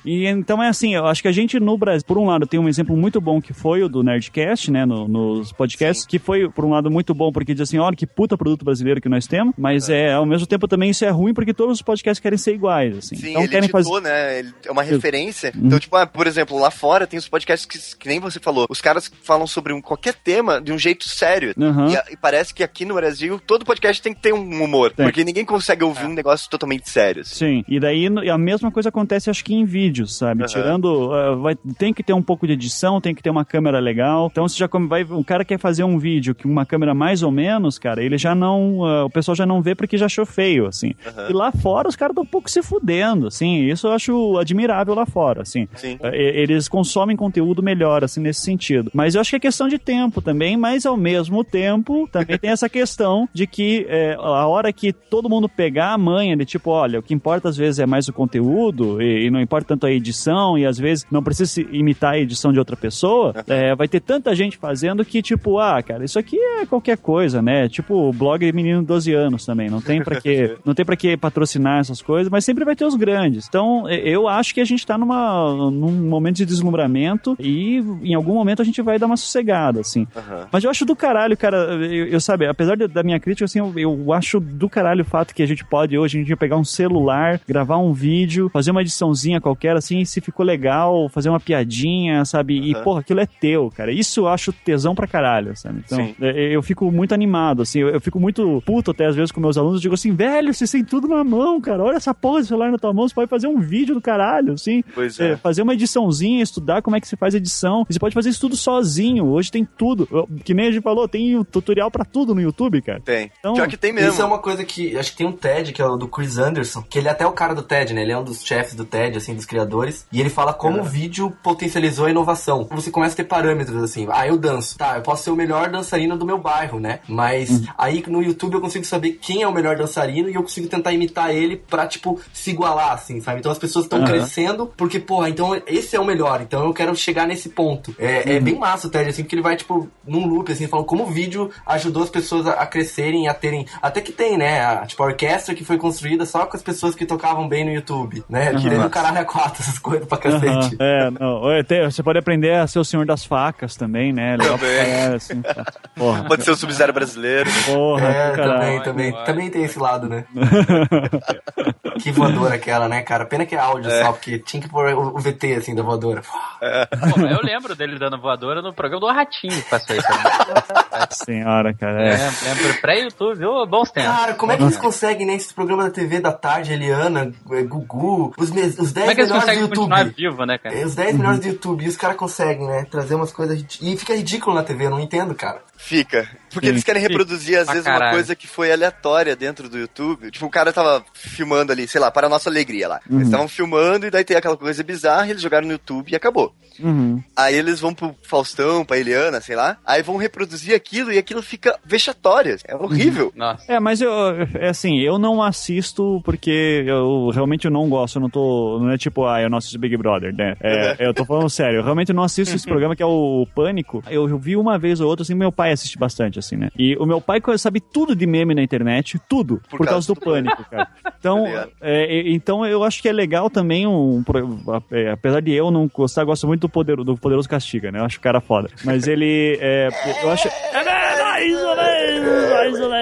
E então é assim, eu acho que a gente no Brasil, por um lado, tem um exemplo muito bom que foi o do Nerdcast, né, no- nos podcasts, que foi, por um lado, muito bom porque diz assim, olha que puta produto brasileiro que nós temos, mas é. ao mesmo tempo também isso é ruim porque todos os podcasts querem ser iguais, assim. Sim, então ele querem editou, fazer... né? Ele é uma referência. Uhum. Então, tipo, ah, por exemplo, lá fora tem os podcasts que, que nem você falou. Os caras falam sobre um, qualquer tema de um jeito sério. Uhum. E, e parece que aqui no Brasil todo podcast tem que ter um humor. Tem. Porque ninguém consegue ouvir um negócio totalmente sério. assim. Sim, e daí a mesma coisa acontece acho que em vídeos, sabe? Aham. Tirando, ah, vai, tem que ter um pouco de edição, tem que ter uma câmera legal. Então se já come- vai, o cara quer fazer um vídeo com uma câmera mais ou menos, cara, ele já não, ah, o pessoal já não vê porque já achou feio, assim. Aham. E lá fora os caras estão um pouco se fudendo, assim. Isso eu acho admirável lá fora, assim. Sim. E- Eles consomem conteúdo melhor, assim, nesse sentido. Mas eu acho que é questão de tempo também, mas ao mesmo tempo também tem essa questão de que é, a hora que todo mundo pegar a manha de tipo, olha, o que importa às vezes é mais o conteúdo e, e não importa tanto a edição e às vezes não precisa se imitar a edição de outra pessoa, é, vai ter tanta gente fazendo que tipo, ah, cara, isso aqui é qualquer coisa, né? Tipo, blog de menino de 12 anos também, não tem pra que, não tem para que patrocinar essas coisas, mas sempre vai ter os grandes. Então, eu acho que a gente tá numa, num momento de deslumbramento e em algum momento a gente vai dar uma sossegada, assim. Mas eu acho do caralho, cara, eu, eu sabe, apesar de- da minha crítica, assim, eu, eu acho do caralho o fato que a gente pode hoje em dia pegar um celular, gravar um vídeo, fazer uma ediçãozinha qualquer, assim, se ficou legal, fazer uma piadinha, sabe? E, porra, aquilo é teu, cara. Isso eu acho tesão pra caralho, sabe? Então, Sim. é, eu fico muito animado, assim, eu, eu fico muito puto até às vezes com meus alunos, eu digo assim, velho, vocês têm tudo na mão, cara, olha essa porra de celular na tua mão, você pode fazer um vídeo do caralho, assim, Pois é, é. fazer uma ediçãozinha, estudar como é que se faz edição, e você pode fazer isso tudo sozinho, hoje tem tudo, que nem a gente falou, tem tutorial pra tudo no YouTube, cara. Tem. Então, Pior que tem mesmo. Isso é uma coisa que acho que tem um TED, que é o do Chris Anderson, que ele é até o cara do TED, né? Ele é um dos chefes do TED, assim, dos criadores. E ele fala como o vídeo potencializou a inovação. Você começa a ter parâmetros, assim. Ah, eu danço. Tá, eu posso ser o melhor dançarino do meu bairro, né? Mas aí no YouTube eu consigo saber quem é o melhor dançarino e eu consigo tentar imitar ele pra, tipo, se igualar, assim, sabe? Então as pessoas estão Aham. crescendo porque, porra, então esse é o melhor. Então eu quero chegar nesse ponto. É, é bem massa o TED, assim, porque ele vai, tipo, num loop, assim, falando como o vídeo ajudou as pessoas a, a crescerem, a terem. Até que tem, né? A, tipo, a orquestra que foi construída só com as pessoas que tocavam bem no YouTube, né? Que nem no caralho a quatro, essas coisas pra cacete. É, não, é, tem- você pode aprender a ser o senhor das facas também, né? Legal pra Também. caralho, assim, tá. Porra, Pode ser o Sub-Zero brasileiro. porra, É, do também, também, também tem esse lado, né? que voadora aquela, né, cara? Pena que é áudio só, porque tinha que pôr o, VT, assim, da voadora. Pô, eu lembro dele dando voadora no programa do Ratinho que passou isso. Senhora, cara. É, É. lembro pré-YouTube, ô, bons tempos. Cara, como é que eles conseguem, né, esses programas da TV da tarde, Eliana, eh, Gugu, os, os 10 Como é que eles melhores do YouTube? continuar vivo, né, cara? É, Os 10 melhores do YouTube, e os caras conseguem, né? Trazer umas coisas. E fica ridículo na TV, eu não entendo, cara. Fica. Porque Sim. eles querem reproduzir, às vezes, uma coisa que foi aleatória dentro do YouTube. Tipo, o cara tava filmando ali, sei lá, para a nossa alegria lá. Eles estavam filmando e daí tem aquela coisa bizarra, eles jogaram no YouTube e acabou. Uhum. Aí eles vão pro Faustão, pra Eliana, sei lá. Aí vão reproduzir aquilo e aquilo fica vexatório. É horrível. Nossa. É, mas eu, é assim, eu não assisto porque eu realmente eu não gosto, eu não tô, não é tipo, ah, eu não assisto Big Brother, né? É, eu tô falando sério, eu realmente não assisto esse programa que é o Pânico. Eu, vi uma vez ou outra, assim, meu pai assiste bastante, assim, né? E o meu pai sabe tudo de meme na internet, tudo, por, Por causa causa do Pânico, cara. Então, é, então eu acho que é legal também um, pro- é, apesar de eu não gostar, eu gosto muito do, poder, do Poderoso Castiga, né? Eu acho o cara foda. Mas ele, é, eu acho... É, isso mesmo, é isso mesmo.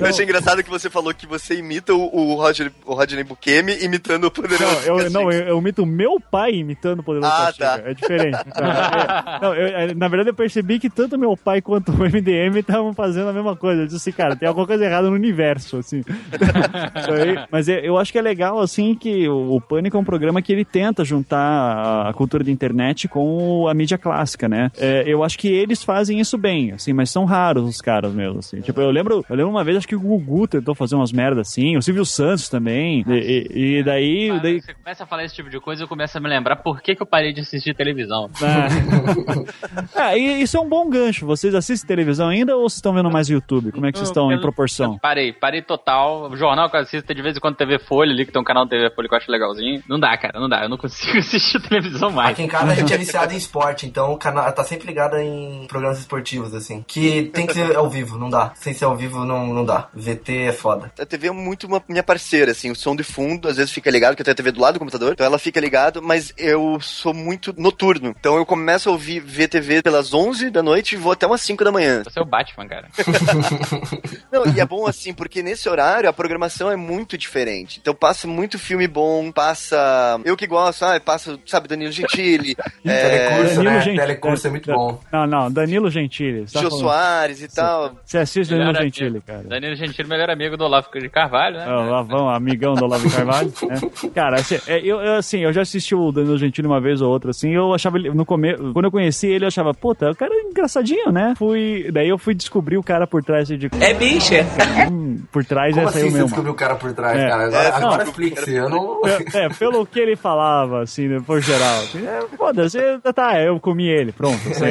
Eu achei engraçado que você falou que você imita o, o, Roger, o Rodney Bukemi imitando o Poderoso Não, eu, não, eu, eu imito o meu pai imitando o Poderoso Ah, Castiga. tá. É diferente. É- não, eu- é, na verdade, eu percebi que tanto meu pai quanto o MDM estavam fazendo a mesma coisa. Eu disse assim, cara, tem alguma coisa errada no universo, assim. Aí. Mas é- eu acho que é legal, assim, que o, o Pânico é um programa que ele tenta juntar a, cultura de internet com a mídia clássica, né? É, eu acho que eles fazem isso bem, assim, mas são raros os caras mesmo, assim. Tipo, eu lembro, eu lembro uma vez, acho que o Gugu tentou fazer umas merdas assim, o Silvio Santos também, e, e- e daí... Cara, daí Você começa a falar esse tipo de coisa, eu começo a me lembrar por que, que eu parei de assistir televisão. Ah. Ah, e isso é um bom gancho. Vocês assistem televisão ainda ou vocês estão vendo mais YouTube? Como é que vocês estão em proporção? eu Parei, parei total. O jornal que eu assisto de vez em quando TV Folha ali, que tem um canal de TV Folha que eu acho legalzinho. Não dá, cara, não dá. Eu não consigo assistir televisão mais. Aqui em casa a gente é viciado em esporte, então o canal tá sempre ligado em programas esportivos, assim. Que tem que ser ao vivo, não dá. Sem ser ao vivo, não, não dá. VT é foda. A TV é muito uma minha parceira, assim, o som de fundo, às vezes fica ligado, porque eu tenho a TV do lado do computador, então ela fica ligado, mas eu sou muito noturno. Então eu começo a ouvir ver TV pelas 11 da noite e vou até umas 5 da manhã. Você é o Batman, cara. Não, e é bom assim, porque nesse horário a programação é muito diferente. Então passa muito filme bom, passa. Eu que gosto, ah, passa, sabe, Danilo Gentili, é, Telecurso, Danilo né? Gentili. Telecurso é muito bom. Não, não, Danilo Gentili. tá Jô falando- Soares e tal. Você assiste Danilo Melhor Gentili, amigo. cara. Danilo Gentili, melhor amigo do Olavo de Carvalho, né? É, o Lavão, amigão do Olavo de Carvalho. né? Cara, assim, é, eu, eu, assim, eu já assisti o Danilo Gentili uma vez ou outra, assim, eu achava ele, no começo, quando eu conheci ele, eu achava, puta, o cara é engraçadinho, né? Fui, daí eu fui descobrir o cara por trás de... É bicha. Hum, por trás Como é assim saiu você mesmo. descobriu o cara por trás, É. cara? Agora, É, agora explique-se. Eu não. É, pelo que ele falava, assim, né, por geral. Assim, é, Foda-se, tá, eu comi ele, pronto. assim,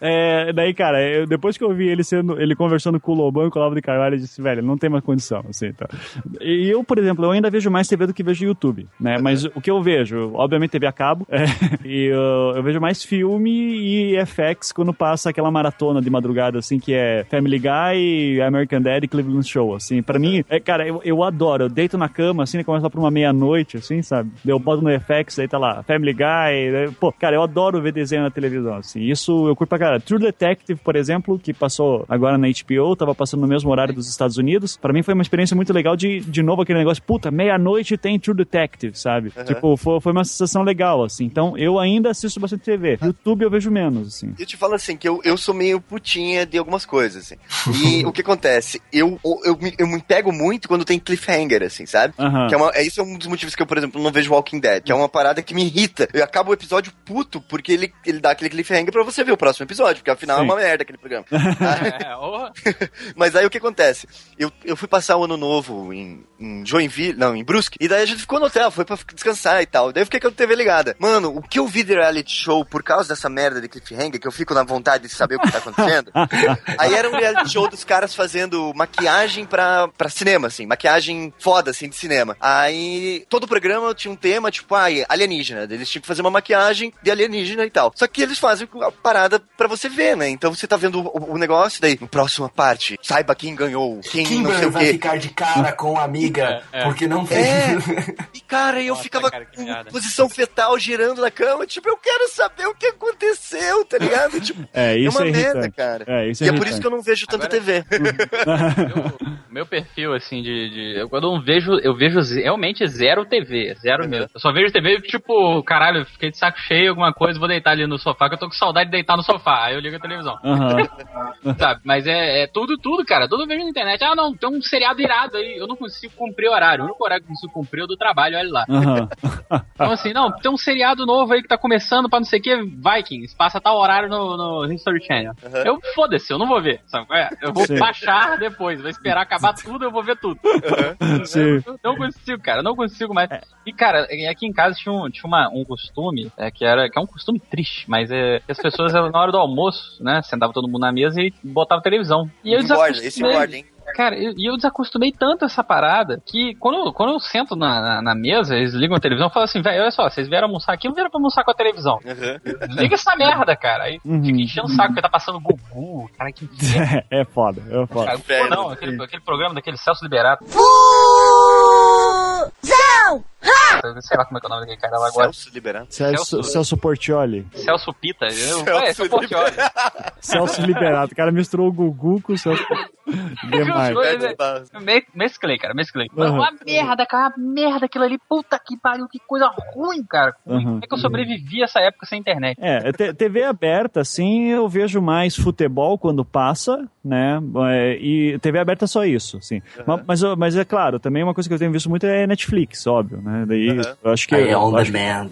é- É, daí, cara, eu- depois que eu vi ele sendo, ele conversando com o Lobão e com o Olavo de Carvalho, eu disse, velho, não tem mais condição, assim, tá. E eu, por exemplo, eu ainda vejo mais TV do que vejo YouTube, né? Mas o que eu vejo, obviamente TV a cabo, é, e eu, eu vejo mais filme e FX quando passa aquela maratona de madrugada, assim, que é Family Guy, American Dad e Cleveland Show, assim. Pra mim, é, cara, eu, eu adoro, eu deito na cama, assim, começa lá por uma meia-noite, assim, sabe? Eu boto no FX, aí tá lá, Family Guy, né? pô, cara, eu adoro ver desenho na televisão, assim. Isso eu curto pra cara. True Detective, por exemplo, que passou agora na HBO, tava passando no mesmo horário dos Estados Unidos. Pra mim foi uma experiência muito legal de, de novo, aquele negócio, puta, meia-noite tem True Detective, sabe? Tipo, foi, foi uma sensação legal, assim. Então, eu ainda assisto bastante TV. YouTube eu vejo menos, assim. Eu te falo assim, que eu, eu sou meio putinha de algumas coisas, assim. E o que acontece? Eu, eu, me, eu me pego muito quando tem cliffhanger, assim, sabe? Aham. Que é, uma, é isso é um dos motivos que eu, por exemplo, não vejo Walking Dead, que é uma parada que me irrita. Eu acabo o episódio puto, porque ele, ele dá aquele cliffhanger pra você ver o próximo episódio, porque afinal é Sim. uma merda aquele programa. É. Mas aí o que acontece? Eu, eu fui passar o ano novo em, em Joinville, não, em Brusque, e daí a gente ficou no hotel, foi pra descansar e tal. Daí eu fiquei com a TV ligada. Mano, o que eu vi de reality show por causa dessa merda de cliffhanger, que eu fico na vontade de saber o que tá acontecendo, aí era um reality show dos caras fazendo maquiagem pra, pra cinema, assim, maquiagem foda, assim, de cinema. Aí todo o programa tinha um tema, tipo, ai, alienígena. Eles tinham que fazer uma maquiagem de alienígena e tal. Só que eles fazem a parada pra você ver, né? Então você tá vendo o, o negócio, daí, na próxima parte, saiba quem ganhou, quem não sei Kimber o vai quê. ficar de cara com a amiga É, é. porque não fez. É. E cara, eu Nossa, ficava cara, com piada. posição fetal girando na cama, tipo, eu quero saber o que aconteceu, tá ligado? Tipo, É, isso uma é merda, cara. É, isso é e é por isso que eu não vejo tanta Agora- TV. meu, meu perfil, assim, de. de eu, quando eu não vejo, eu vejo realmente zero TV, zero mesmo. Eu só vejo TV, tipo, caralho, fiquei de saco cheio, alguma coisa, vou deitar ali no sofá, que eu tô com saudade de deitar no sofá. Aí eu ligo a televisão. Aham. Sabe? Mas é, é tudo, tudo, cara. Tudo eu vejo na internet. Ah, não, tem um seriado irado aí. Eu não consigo cumprir horário. O único horário que eu consigo cumprir é o do trabalho, olha lá. Aham. Então, assim, não, tem um seriado novo aí que tá começando pra não sei o que, Vikings, passa tal horário no, no History Channel. Eu, foda-se, eu não vou ver, sabe? é? Eu vou Sim. baixar depois, vou esperar acabar tudo, eu vou ver tudo. Sim. Eu não consigo, cara, eu não consigo mais. E, cara, aqui em casa tinha um, tinha uma, um costume, é, que era que é um costume triste, mas é as pessoas, na hora do almoço, né, sentava todo mundo na mesa e botava televisão. E eu esse desacostumei. engorda, hein? Cara, e e eu desacostumei tanto essa parada que quando, eu- quando eu sento na, na, na mesa, eles ligam a televisão e falam assim, velho, olha só, vocês vieram almoçar aqui, não vieram pra almoçar com a televisão. Uhum. Liga essa merda, cara. Aí Uhum. fica enchendo o saco porque tá passando Gugu, cara, que inferno. É foda, é foda. Cara, pô, não, aquele, aquele programa daquele Celso Liberato. Sei lá como é que é o nome daquele cara lá agora. Celso liberado. Celso, Celso- Celso Portioli. Celso Pita. Eu, Celso é, Celso Portioli. Celso Liberato. O cara misturou o Gugu com o Celso. Demais. Eu me- Mesclei, cara, mesclei. Uhum. Uma merda, cara, uma merda aquilo ali. Puta que pariu, que coisa ruim, cara. Uhum. Como é que eu sobrevivi a essa época sem internet? É, te- TV aberta, assim, eu vejo mais futebol quando passa, né? É, E TV aberta é só isso, assim. Ma- Mas, mas é claro, também uma coisa que eu tenho visto muito é Netflix, óbvio, né? Daí eu acho que. Aí é eu on acho que- demand.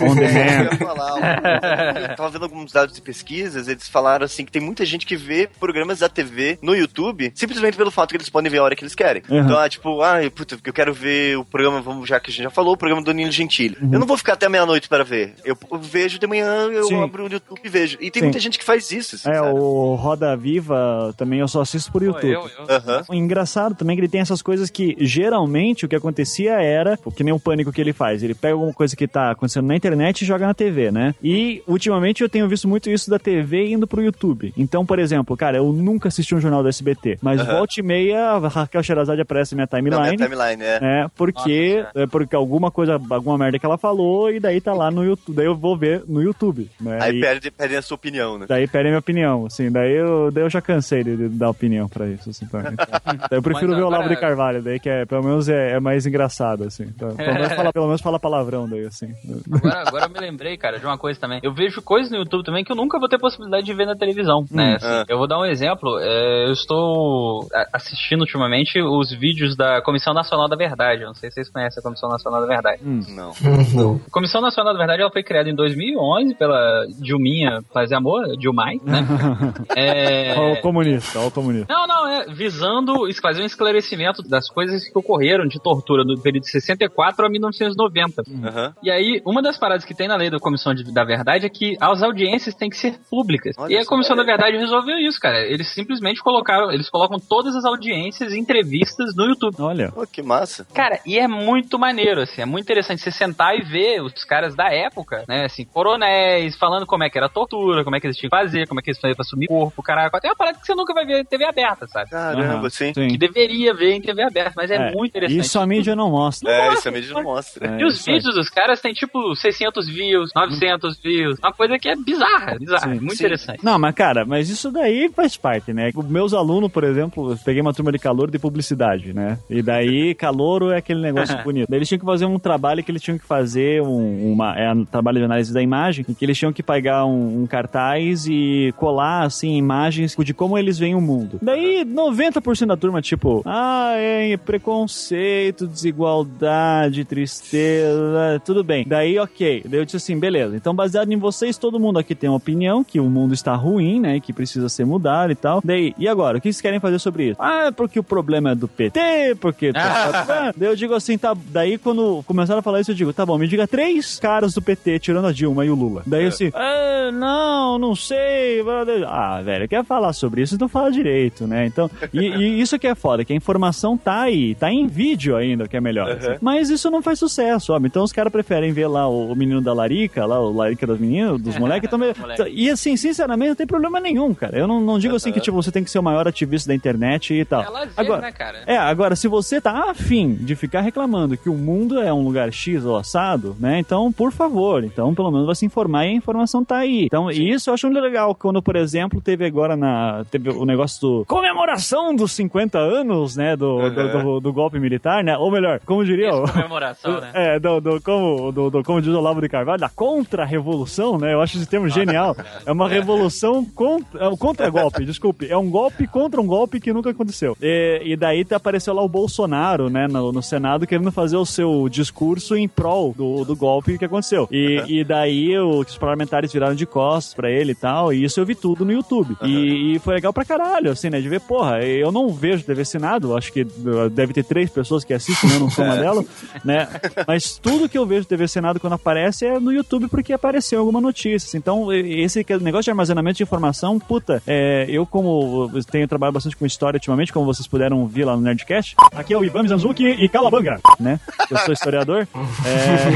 On É, demand. eu falar, eu tava vendo alguns dados de pesquisas, eles falaram assim que tem muita gente que vê programas da TV no YouTube simplesmente pelo fato que eles podem ver a hora que eles querem. Uhum. Então, ah, tipo, ah, puta, eu quero ver o programa, vamos, já que a gente já falou, o programa do Nilo Gentili. Uhum. Eu não vou ficar até meia-noite para ver. Eu, eu vejo de manhã, eu Sim. abro o YouTube e vejo. E tem Sim. muita gente que faz isso, assim, É, sabe? o Roda Viva também eu só assisto por YouTube. eu- eu-. O engraçado também é que ele tem essas coisas que geralmente o que acontecia era, que nem o pânico que ele faz, ele pega alguma coisa que tá acontecendo na internet e joga na TV, né? E ultimamente eu tenho visto muito isso da TV indo pro YouTube. Então, por exemplo, cara, eu nunca assisti um jornal do SBT, mas Aham. volta e meia a Raquel Sherazade aparece na minha Não, minha timeline. timeline, é. É, porque, Nossa, é porque alguma coisa, alguma merda que ela falou e daí tá lá no YouTube. Daí eu vou ver no YouTube, né? Aí E- perde, perdem a sua opinião, né? Daí pede a minha opinião, assim, daí eu, daí eu já cansei de, de dar opinião pra isso, assim, também. Daí eu prefiro Mas ver o Olavo de Carvalho, daí que é, pelo menos é, é mais engraçado, assim. Então, pelo, menos fala, pelo menos fala palavrão daí, assim. Agora, agora eu me lembrei, cara, de uma coisa também. Eu vejo coisas no YouTube também que eu nunca vou ter possibilidade de ver na televisão, né? Assim, Ah. Eu vou dar um exemplo. é, eu estou assistindo ultimamente os vídeos da Comissão Nacional da Verdade. Eu não sei se vocês conhecem a Comissão Nacional da Verdade. Não. Não. A Comissão Nacional da Verdade ela foi criada em 2011 pela Dilminha Paz e Amor, Dilmai, né? É... Ó o comunista, ó o comunista. Não, não, é visando fazer um esclarecimento das coisas que ocorreram de tortura do período de 64 a 1990. Aham. E aí, uma das das paradas que tem na lei da Comissão de- da Verdade é que as audiências têm que ser públicas. e a Comissão da Verdade resolveu isso, cara. Eles simplesmente colocaram, eles colocam todas as audiências e entrevistas no YouTube. Olha. Pô, que massa. Cara, e é muito maneiro, assim, é muito interessante você sentar e ver os caras da época, né, assim, coronéis, falando como é que era a tortura, como é que eles tinham que fazer, como é que eles faziam pra assumir corpo, caralho. Tem uma parada que você nunca vai ver em TV aberta, sabe? Caramba, Aham, sim. sim. Que deveria ver em TV aberta, mas é, É, muito interessante. Isso a mídia não mostra. É, isso a mídia não mostra. É, E os vídeos dos caras têm tipo 600 views, 900 views, uma coisa que é bizarra, bizarra, Sim, muito sim. interessante. Não, mas cara, mas isso daí faz parte, né? Os Meus alunos, por exemplo, eu peguei uma turma de calor de publicidade, né? E daí, calouro é aquele negócio bonito. Daí eles tinham que fazer um trabalho que eles tinham que fazer um, uma, é, um trabalho de análise da imagem, em que eles tinham que pegar um, um cartaz e colar, assim, imagens de como eles veem o mundo. Daí, 90% da turma, tipo, ah, é preconceito, desigualdade, tristeza, tudo bem. Daí, ok. Daí eu disse assim, beleza. Então, baseado em vocês, todo mundo aqui tem uma opinião que o mundo está ruim, né? Que precisa ser mudado e tal. Daí, e agora? O que vocês querem fazer sobre isso? Ah, porque o problema é do PT, porque... daí eu digo assim, tá... Daí, quando começaram a falar isso, eu digo, tá bom, me diga três caras do PT, tirando a Dilma e o Lula. Daí assim, ah, não, não sei. Ah, velho, quer falar sobre isso, então fala direito, né? Então, e, e isso que é foda, que a informação tá aí, tá em vídeo ainda, que é melhor. assim. Mas isso não faz sucesso, ó. Então os caras preferem ver lá o, o menino da Larica, lá o Larica das meninas, dos moleques. Então, Moleque. e assim, sinceramente, não tem problema nenhum, cara. Eu não, não digo assim que tipo, você tem que ser o maior ativista da internet e tal. É lazer, Agora, né, cara? é, agora, se você tá afim de ficar reclamando que o mundo é um lugar X ou assado, né? Então, por favor, então pelo menos vai se informar e a informação tá aí. Então, e isso eu acho legal, quando, por exemplo, teve agora na. Teve o negócio do. Comemoração dos 50 anos, né? Do, do, do- do golpe militar, né? Ou melhor, como diria. Comemoração, né? É, do, do- como, do, do- como diz Olavo de Carvalho, da contra-revolução, né? Eu acho esse termo genial. É uma revolução contra, é um contra-golpe, desculpe. É um golpe contra um golpe que nunca aconteceu. E, e daí tá- apareceu lá o Bolsonaro, né, no, no Senado, querendo fazer o seu discurso em prol do, do golpe que aconteceu. E, e daí os parlamentares viraram de costas pra ele e tal, e isso eu vi tudo no YouTube. E, e foi legal pra caralho, assim, né, de ver, porra, eu não vejo TV Senado, acho que uh, deve ter três pessoas que assistem, eu não sou uma delas, né, mas tudo que eu vejo TV Senado quando aparece é no YouTube porque apareceu alguma notícia. assim. Então, esse negócio de armazenamento de informação, puta, é, eu como tenho trabalhado bastante com história ultimamente, como vocês puderam ver lá no Nerdcast, aqui é o Ivan Mizanzuki e Calabanga, né? Eu sou historiador. É...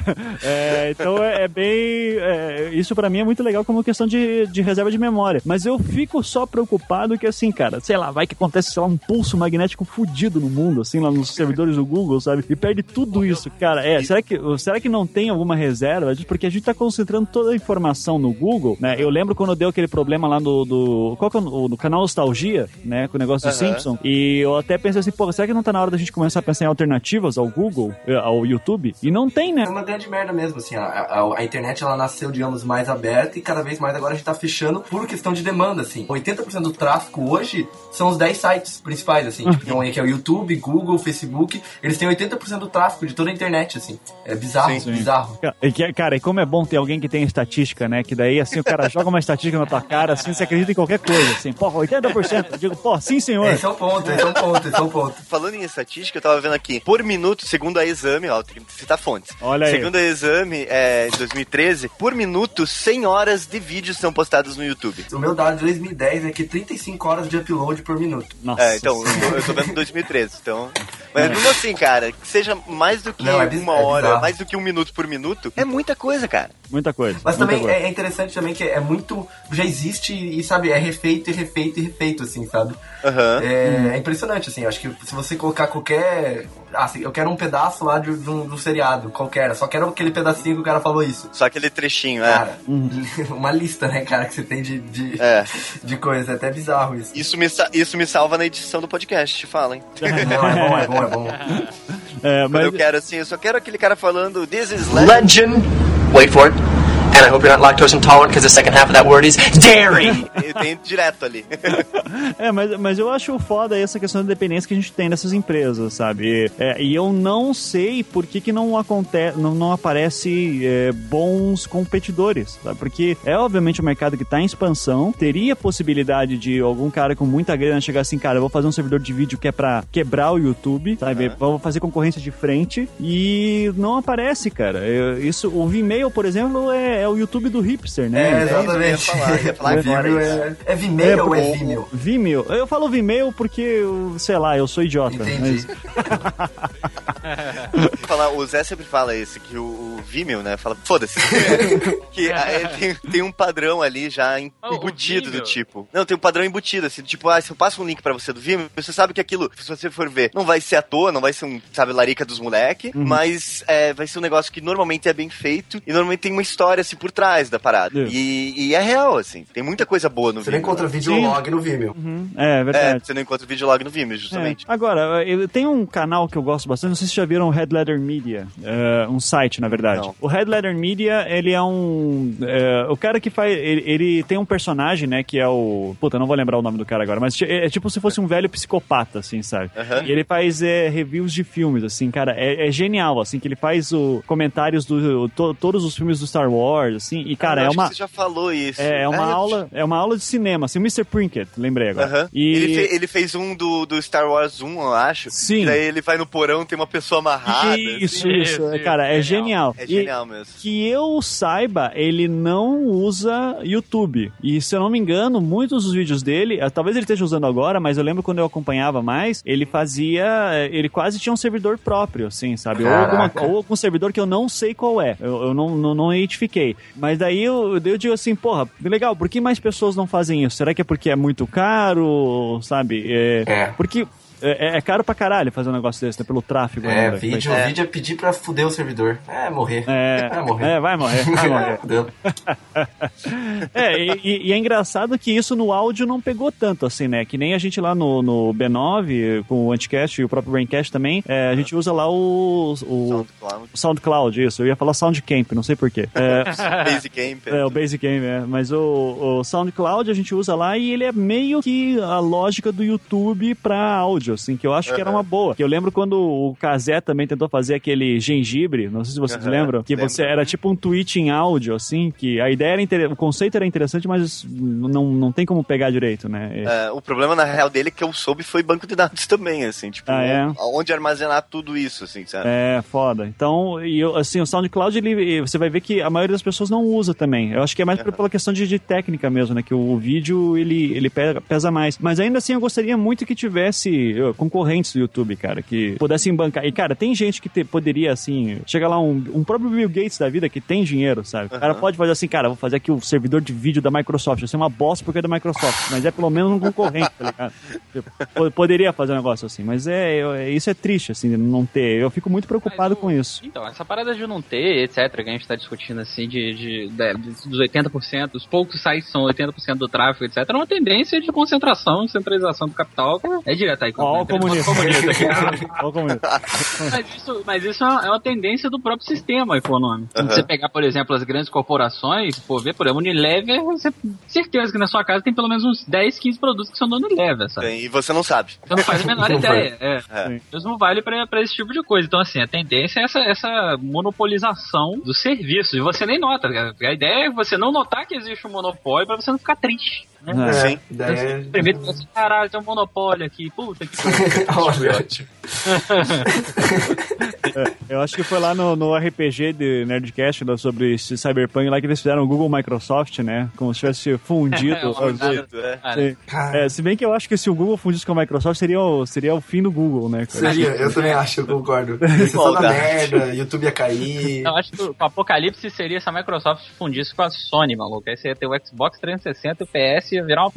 É, então é, é bem. é, isso pra mim é muito legal como questão de, de reserva de memória. Mas eu fico só preocupado que, assim, cara, sei lá, vai que acontece, sei lá, um pulso magnético fudido no mundo, assim, lá nos servidores do Google, sabe? E perde tudo isso, cara. É, será que, será que não tem alguma reserva? Porque a gente tá concentrando toda a informação no Google, né? Eu lembro quando deu aquele problema lá do. do qual que é o, do canal Nostalgia, né? Com o negócio do Aham. Simpson. E eu até pensei assim, pô, será que não tá na hora da gente começar a pensar em alternativas ao Google, eh, ao YouTube? E não tem, né? É uma grande merda mesmo, assim, a, a- a internet ela nasceu, digamos, mais aberta e cada vez mais agora a gente tá fechando por questão de demanda, assim. 80% do tráfego hoje são os 10 sites principais, assim, tipo, tem um aí que é o YouTube, Google, Facebook, eles têm 80% do tráfego de toda a internet, assim. É bizarro, Sim. bizarro. Ca- E que- Cara, e como é bom ter alguém que tem estatística, né? Que daí, assim, o cara joga uma estatística na tua cara, assim, você acredita em qualquer coisa, assim, porra, 80%. Eu digo, pô, sim, senhor. Esse é o ponto, esse é o ponto, esse é o ponto. Falando em estatística, eu tava vendo aqui, por minuto, segundo a Exame, ó, tem que citar fontes. Olha aí. Segundo a Exame, é, em 2013, por minuto, 100 horas de vídeos são postados no YouTube. O meu dado de 2010 é que 35 horas de upload por minuto. Nossa. É, então, eu tô, vendo 2013, então... Mas mesmo assim, cara, que seja mais do que Não, é biz- uma é hora, mais do que um minuto por minuto, é muita coisa, cara. Muita coisa. Mas muita também coisa. é, interessante também que é muito. Já existe e, sabe, é refeito e refeito e refeito, assim, sabe? Aham. É, é impressionante, assim. Acho que se você colocar qualquer. Ah, assim, eu quero um pedaço lá de, de um, de um seriado, qualquer. Só quero aquele pedacinho que o cara falou isso. Só aquele trechinho, é. Cara, uma lista, né, cara, que você tem de, de, É. de coisa. É até bizarro isso. Isso me, isso me salva na edição do podcast, te fala, hein? Não, é bom, é bom, é bom. É, Quando mas eu quero, assim, eu só quero aquele cara falando This is legend. Legend, wait for it, And I hope you're not lactose intolerant because the second half of that word is dairy. Ele tem direto ali. É, mas, mas eu acho foda essa questão da dependência que a gente tem dessas empresas, sabe? É, e eu não sei por que, que não acontece, não, não aparece é, bons competidores, sabe? Porque é obviamente um mercado que está em expansão, teria possibilidade de algum cara com muita grana chegar assim, cara, eu vou fazer um servidor de vídeo que é pra quebrar o YouTube, sabe? Vou fazer concorrência de frente e não aparece, cara. Eu- isso, o Vimeo, por exemplo, é, é o YouTube do hipster, né? É, exatamente. ia falar, Vimeo é, é Vimeo ou é Vimeo? Vimeo. Eu falo Vimeo porque, sei lá, eu sou idiota. Entendi. Falar, o Zé sempre fala isso, que o, o Vimeo, né? Fala, foda-se. que ah, é, tem, tem um padrão ali já Oh, o embutido do Vimeo? tipo. Não, tem um padrão embutido, assim, tipo, ah, se eu passo um link pra você do Vimeo, você sabe que aquilo, se você for ver, não vai ser à toa, não vai ser um, sabe, larica dos moleque, Uhum. mas é, vai ser um negócio que normalmente é bem feito e normalmente tem uma história, assim, por trás da parada. É. E, e é real, assim, tem muita coisa boa no Você não Vimeo. encontra né? videolog no Vimeo. É, é É, verdade. você não encontra videolog no Vimeo, justamente. É. Agora, eu tem um canal que eu gosto bastante, não sei se vocês já viram o Red Letter Media, é, um site, na verdade. Não. O Red Letter Media, ele é um... é, o cara que faz... Ele, ele tem um personagem, né, que é o... Puta, não vou lembrar o nome do cara agora, mas ti- é, tipo se fosse um velho psicopata, assim, sabe? Aham. E ele faz é, reviews de filmes, assim, cara, é, é genial, assim, que ele faz o comentários do... to- todos os filmes do Star Wars, assim, e, cara, Ah, é acho uma... que Você já falou isso. É, é uma aula, é uma aula de cinema, assim, o Mr. Prinkett, lembrei agora. Aham. E Ele, fe- ele fez um do, do Star Wars 1, eu acho. Sim. E daí ele vai no porão, tem uma pessoa amarrada. Isso, assim. isso, é, cara, é genial. É E genial mesmo. que eu saiba, ele não usa YouTube. E se eu não me engano, muitos dos vídeos dele, eh, talvez ele esteja usando agora, mas eu lembro quando eu acompanhava mais, ele fazia, eh, ele quase tinha um servidor próprio, assim, sabe? Ou, alguma, ou algum servidor que eu não sei qual é. Eu, eu não, não, não identifiquei. Mas daí eu, eu digo assim, porra, legal, por que mais pessoas não fazem isso? Será que é porque é muito caro, sabe? É, É. Porque é, é caro pra caralho fazer um negócio desse, né? Pelo tráfego. É, ainda. vídeo, É. vídeo é pedir pra fuder o servidor. É, morrer. É, Vai morrer. é, vai morrer, vai morrer. Fudeu. É, e, e- e é engraçado que isso no áudio não pegou tanto, assim, né? Que nem a gente lá no, no B9, com o Anticast e o próprio Braincast também, é, a gente usa lá o, o SoundCloud, o SoundCloud, isso. Eu ia falar SoundCamp, não sei porquê. É, Basecamp. é, o Basecamp, é. Mas o, o SoundCloud a gente usa lá e ele é meio que a lógica do YouTube pra áudio, assim, que eu acho que era uma boa. Que eu lembro quando o Kazé também tentou fazer aquele gengibre, não sei se vocês Aham, lembram, que você era tipo um tweet em áudio, assim, que a ideia era o conceito era interessante, mas não, não tem como pegar direito, né? É. O problema, na real, dele que eu soube foi banco de dados também, assim, tipo, Ah, é? onde armazenar tudo isso, assim, sabe? É, foda. Então, e eu, assim, o SoundCloud, ele, você vai ver que a maioria das pessoas não usa também. Eu acho que é mais por- pela questão de, de técnica mesmo, né? Que o, vídeo, ele, ele pesa mais. Mas ainda assim, eu gostaria muito que tivesse uh, concorrentes do YouTube, cara, que pudessem bancar. E, cara, tem gente que te- poderia, assim, chega lá um, um próprio Bill Gates da vida que tem dinheiro, sabe? O cara Aham. pode fazer assim, cara, vou fazer aqui o servidor de vídeo da Microsoft. Vai ser uma bosta porque é da Microsoft, mas é pelo menos um concorrente, tá ligado? Tipo, po- Poderia fazer um negócio assim, mas é, eu- é- isso é triste, assim, não ter. Eu fico muito preocupado o- com isso. Então, essa parada de não ter, etc., que a gente tá discutindo assim, de, de, de- dos 80%, os poucos sites são 80% do tráfego, etc., é uma tendência de concentração, centralização do capital. É direto aí. Ó, o comunista. Ó o comunista. Mas isso, mas isso é uma, é uma tendência do próprio sistema econômico. Se você pegar, por exemplo, as grandes corporações, for ver, por exemplo, Unilever, você certeza que na sua casa tem pelo menos uns 10, 15 produtos que são da Unilever, sabe? Tem, e você não sabe. Você não faz a menor ideia. É. É. Mesmo vale pra pra esse tipo de coisa. Então, assim, a tendência é essa, essa monopolização do serviço. E você nem nota. A ideia é você não notar que existe um monopólio pra você não ficar triste. Né? É. Sim. Daí é- Primeiro, assim, caralho, tem um monopólio aqui. Puta que Olha, É, eu acho que foi lá no, no RPG de Nerdcast lá, sobre esse Cyberpunk lá que eles fizeram o Google Microsoft, né? Como se tivesse fundido. Fundido, é. É, se bem que eu acho que se o Google fundisse com a Microsoft seria o, seria o fim do Google, né? cara? seria, eu também acho, eu concordo. Ia ser só na Maldade. merda, YouTube ia cair. Eu acho que o apocalipse seria se a Microsoft fundisse com a Sony, maluco. Aí você ia ter o Xbox 360 e o PS ia virar um.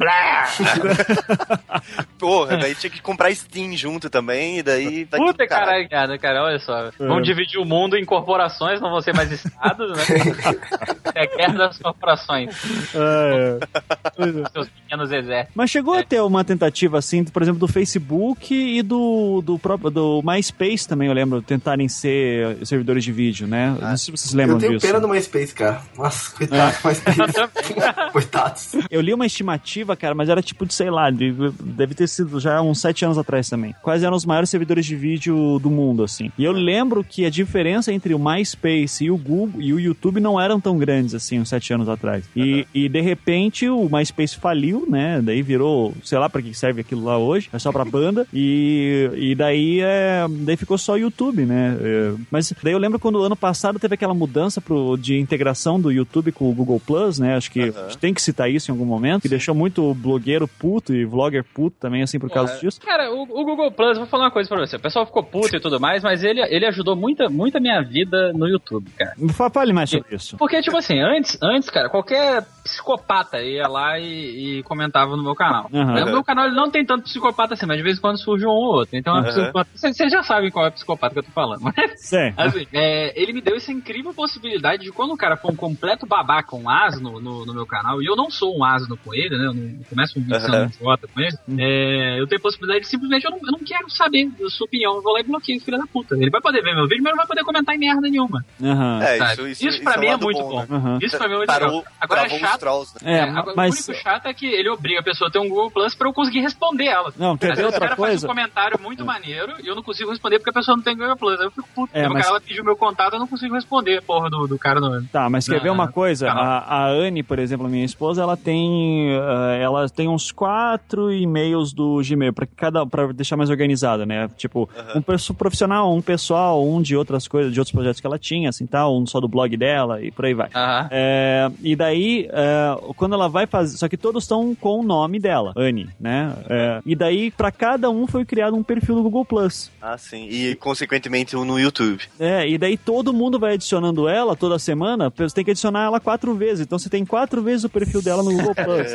Porra, daí tinha que comprar Steam junto também, e daí vai Puta caralho. caralho, cara, olha só. Vão dividir o mundo em corporações, não vão ser mais estados, né? É guerra das corporações. É, é. Seus pequenos exércitos. Mas chegou a ter uma tentativa assim, por exemplo, do Facebook e do, do próprio do MySpace também, eu lembro, tentarem ser servidores de vídeo, né? Não sei se vocês lembram Eu tenho disso. pena do MySpace, cara. Nossa, coitado do MySpace. Coitados. Eu li uma estimativa, cara, mas era tipo de, sei lá, de- deve ter sido já uns sete anos atrás também. Quais eram os maiores servidores de vídeo do mundo, assim. E eu lembro que a diferença entre o MySpace e o Google e o YouTube não eram tão grandes, assim, uns sete anos atrás. E, e de repente o MySpace faliu, né? Daí virou, sei lá pra que serve aquilo lá hoje, é só pra banda. E, e daí, é, daí ficou só o YouTube, né? É, mas daí eu lembro quando ano passado teve aquela mudança pro, de integração do YouTube com o Google Plus, né? Acho que a gente tem que citar isso em algum momento, que deixou muito blogueiro puto e vlogger puto também, assim, por causa disso. Cara, o, o Google Plus, vou falar uma coisa pra você. O pessoal ficou puto e tudo mais, mas ele, ele ajudou muita, muito a minha vida no YouTube, cara. Fa- Fale mais sobre isso. Porque, tipo assim, antes, antes cara, qualquer psicopata ia lá e, e comentava no meu canal. Aham. O meu canal ele não tem tanto psicopata assim, mas de vez em quando surge um ou outro. Então, é vocês vocês já sabem qual é o psicopata que eu tô falando. Mas, Sim. assim, é, ele me deu essa incrível possibilidade de quando o cara for um completo babaca, um asno no, no meu canal, e eu não sou um asno com ele, né? Eu não começo um vídeo sendo Aham. um idiota com ele, é, eu tenho a possibilidade de simplesmente, eu não, eu não quero saber da sua opinião, eu vou lá e bloqueio, filho da puta. Ele vai poder ver meu vídeo, mas não vai poder comentar em merda nenhuma. Aham. É, isso, isso, Isso pra isso mim um é muito bom, bom. né? Isso pra mim é muito legal. Agora é os chato. trolls, né? É, agora, mas- O único chato é que ele obriga a pessoa a ter um Google Plus pra eu conseguir responder ela. Não, quer Às ver vezes o outra cara faz coisa? um comentário muito maneiro e eu não consigo responder porque a pessoa não tem Google Plus. Aí eu fico puto. É, Aí o mas- cara ela pediu meu contato, eu não consigo responder, porra, do, do cara no. Tá, mas quer Não, ver uma não. coisa? Não. A, a Anne, por exemplo, minha esposa, ela tem, eh, ela tem uns quatro e-mails do Gmail para cada, para deixar mais organizado, né? Tipo, um perso- profissional, um pessoal, um de outras coisas, de outros projetos que ela tinha, assim, tal, um só do blog dela e por aí vai. É, e daí, é, quando ela vai fazer. Só que todos estão com o nome dela, Anne, né? É, e daí, pra cada um foi criado um perfil do Google Plus. Ah, sim. E, consequentemente, um no YouTube. É, e daí todo mundo vai adicionando ela toda semana, você tem que adicionar ela quatro vezes. Então você tem quatro vezes o perfil dela no Google Plus.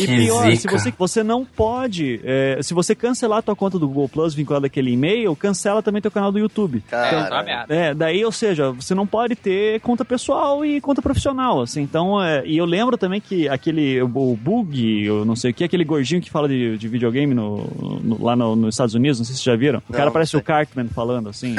e pior, se você, você não pode. é, se você cancelar a tua conta do Google Plus vinculada àquele e-mail, cancela também teu canal do YouTube. Cara, Tá uma merda. É, daí, ou seja, você não pode ter conta pessoal e conta profissional, assim. Então, é, e eu lembro também que aquele, o Bug, eu não sei o que, aquele gordinho que fala de, de videogame no, no- lá no- nos Estados Unidos, não sei se vocês já viram. O Não, cara parece o Cartman falando, assim.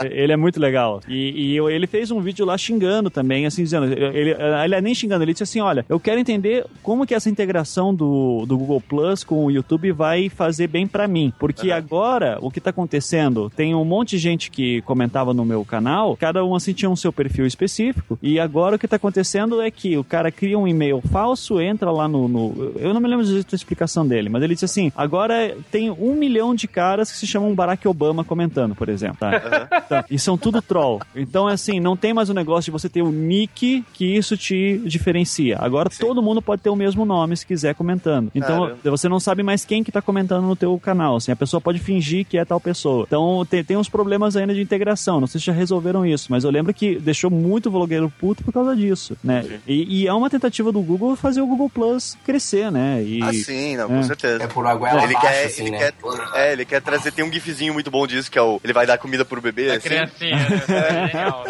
Ele, ele é muito legal. E, e ele fez um vídeo lá xingando também, assim, dizendo, ele, ele é nem xingando, ele disse assim, olha, eu quero entender como que essa integração do, do Google Plus com o YouTube vai fazer bem pra mim. Porque agora, o que tá acontecendo, tem um monte de gente que comentava no meu canal, cada um assim tinha um seu perfil específico, e agora o que tá acontecendo é que o cara cria um e-mail falso, entra lá no... no- eu não me lembro direito da explicação dele, mas ele disse assim, agora tem um milhão de caras que se chamam Barack Obama comentando, por exemplo, tá? Então, e são tudo troll. Então, assim, não tem mais o negócio de você ter o nick que isso te diferencia. Agora todo mundo pode ter o mesmo nome se quiser comentando. Então, Caramba. você não sabe mais quem que tá comentando no teu canal. Assim, a pessoa pode fingir que é tal pessoa. Então, tem, tem uns problemas ainda de integração. Não sei se já resolveram isso, mas eu lembro que deixou muito blogueiro puto por causa disso, né? E, e é uma tentativa do Google fazer o Google Plus crescer, né? E, Ah, sim, não, É. com certeza. É por água Ele abaixo, quer, assim, ele né? quer, é, ele quer trazer, tem um gifzinho muito bom disso, que é o, ele vai dar comida pro bebê, A assim. criancinha, né? É genial.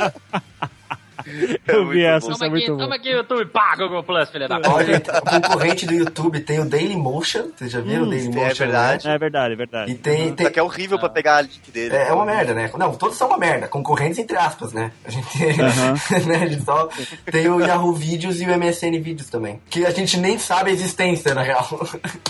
eu vi essa, é Toma aqui, muito bom. toma aqui, YouTube, pá, Google Plus, filha da puta. Olha, o concorrente do YouTube tem o Dailymotion. Vocês já viram o Dailymotion? é verdade. né? É verdade, é verdade. E tem, tem, Só que é horrível pra pegar a link dele. É, é uma merda, né? Não, todos são uma merda. Concorrentes entre aspas, né? A gente, né, a gente só tem o Yahoo Videos e o MSN Videos também. Que a gente nem sabe a existência, na real.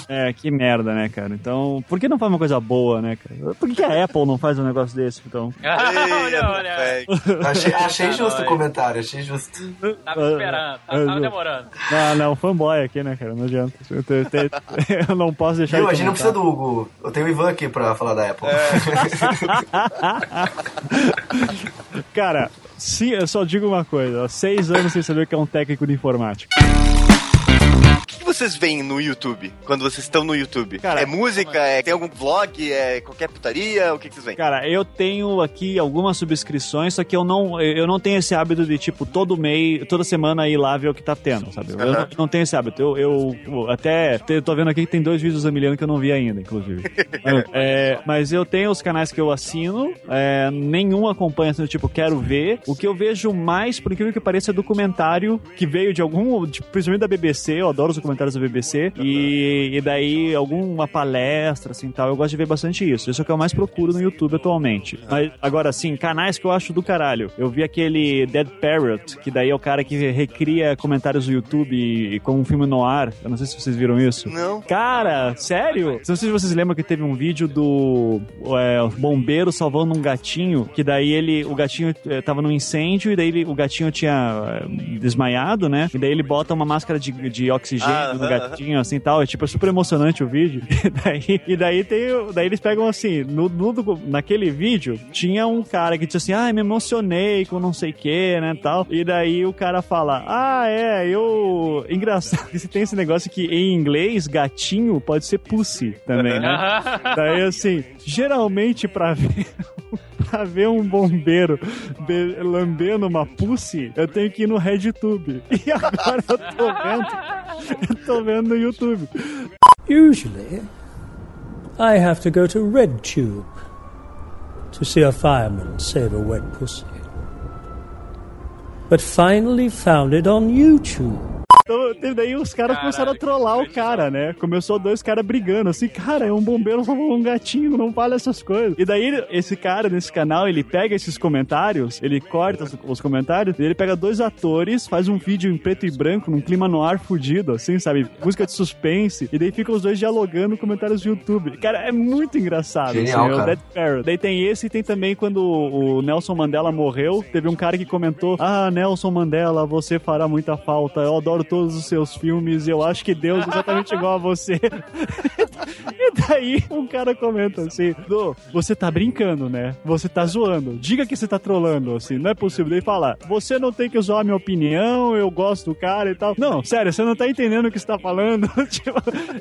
É, que merda, né, cara? Então, por que não faz uma coisa boa, né, cara? Por que, a Apple não faz um negócio desse, então? olha, olha. achei achei justo o Nós. Comentário, achei justo. Tava esperando, tava, tava demorando. Não, não, fanboy aqui, né, cara? Não adianta. Eu, te- te- eu não posso deixar Viu? de A gente não precisa do Hugo. Eu tenho o Ivan aqui pra falar da Apple. Cara, se, eu só digo uma coisa: ó, seis anos sem saber o que é um técnico de informática. Vocês veem no YouTube? Quando vocês estão no YouTube? Cara, é música? É, tem algum vlog? É qualquer putaria? O que, que vocês veem? Cara, eu tenho aqui algumas subscrições, só que eu não, eu não tenho esse hábito de, tipo, todo mês, toda semana ir lá ver o que tá tendo, sabe? Eu não, não tenho esse hábito. Eu, eu, eu até tô vendo aqui que tem dois vídeos Emiliano que eu não vi ainda, inclusive. É, mas eu tenho os canais que eu assino, é, nenhum acompanha, assim, tipo, quero ver. O que eu vejo mais, por incrível que pareça, é documentário que veio de algum, tipo, principalmente da BBC, eu adoro os documentários da BBC, e, e daí alguma palestra, assim, tal. Eu gosto de ver bastante isso. Isso é o que eu mais procuro no YouTube atualmente. Mas, agora, assim, canais que eu acho do caralho. Eu vi aquele Dead Parrot, que daí é o cara que recria comentários do YouTube com um filme no ar. Eu não sei se vocês viram isso. Não. Cara, sério? Não sei se vocês lembram que teve um vídeo do é, bombeiro salvando um gatinho, que daí ele, o gatinho eh, tava num incêndio e daí ele- o gatinho tinha eh, desmaiado, né? E daí ele bota uma máscara de, de oxigênio No aham, gatinho, assim, tal. É tipo, é super emocionante o vídeo. E daí, e daí tem, o- daí eles pegam assim, no, no naquele vídeo, tinha um cara que disse assim, ah, me emocionei com não sei o que, né, tal. E daí o cara fala, ah, é, eu... Engraçado que tem esse negócio que em inglês, gatinho pode ser pussy também, né? Daí, assim, geralmente pra ver. Pra ver um bombeiro be- lambendo uma pussy, eu tenho que ir no RedTube. E agora eu tô vendo. Eu tô vendo no YouTube. Usually, I have to go to RedTube to see a fireman save a wet pussy. But finally found it on YouTube. Então, daí os caras começaram a trollar o cara, né? Começou dois caras brigando, assim, cara, é um bombeiro salvou um gatinho, não fala essas coisas. E daí esse cara nesse canal, ele pega esses comentários, ele corta os, os comentários, e ele pega dois atores, faz um vídeo em preto e branco, num clima no ar fudido, assim, sabe? Música de suspense, e daí ficam os dois dialogando comentários do YouTube. Cara, é muito engraçado, Genial, assim, é o. Dead Parrot. Daí tem esse e tem também quando o Nelson Mandela morreu, teve um cara que comentou: Ah, Nelson Mandela, você fará muita falta. Eu adoro todos os seus filmes e eu acho que Deus é exatamente igual a você. e daí um cara comenta assim: "Dô, você tá brincando, né? Você tá zoando. Diga que você tá trolando, assim, não é possível. Daí fala: Você não tem que zoar a minha opinião, eu gosto do cara e tal. Não, sério, você não tá entendendo o que você tá falando. Tipo,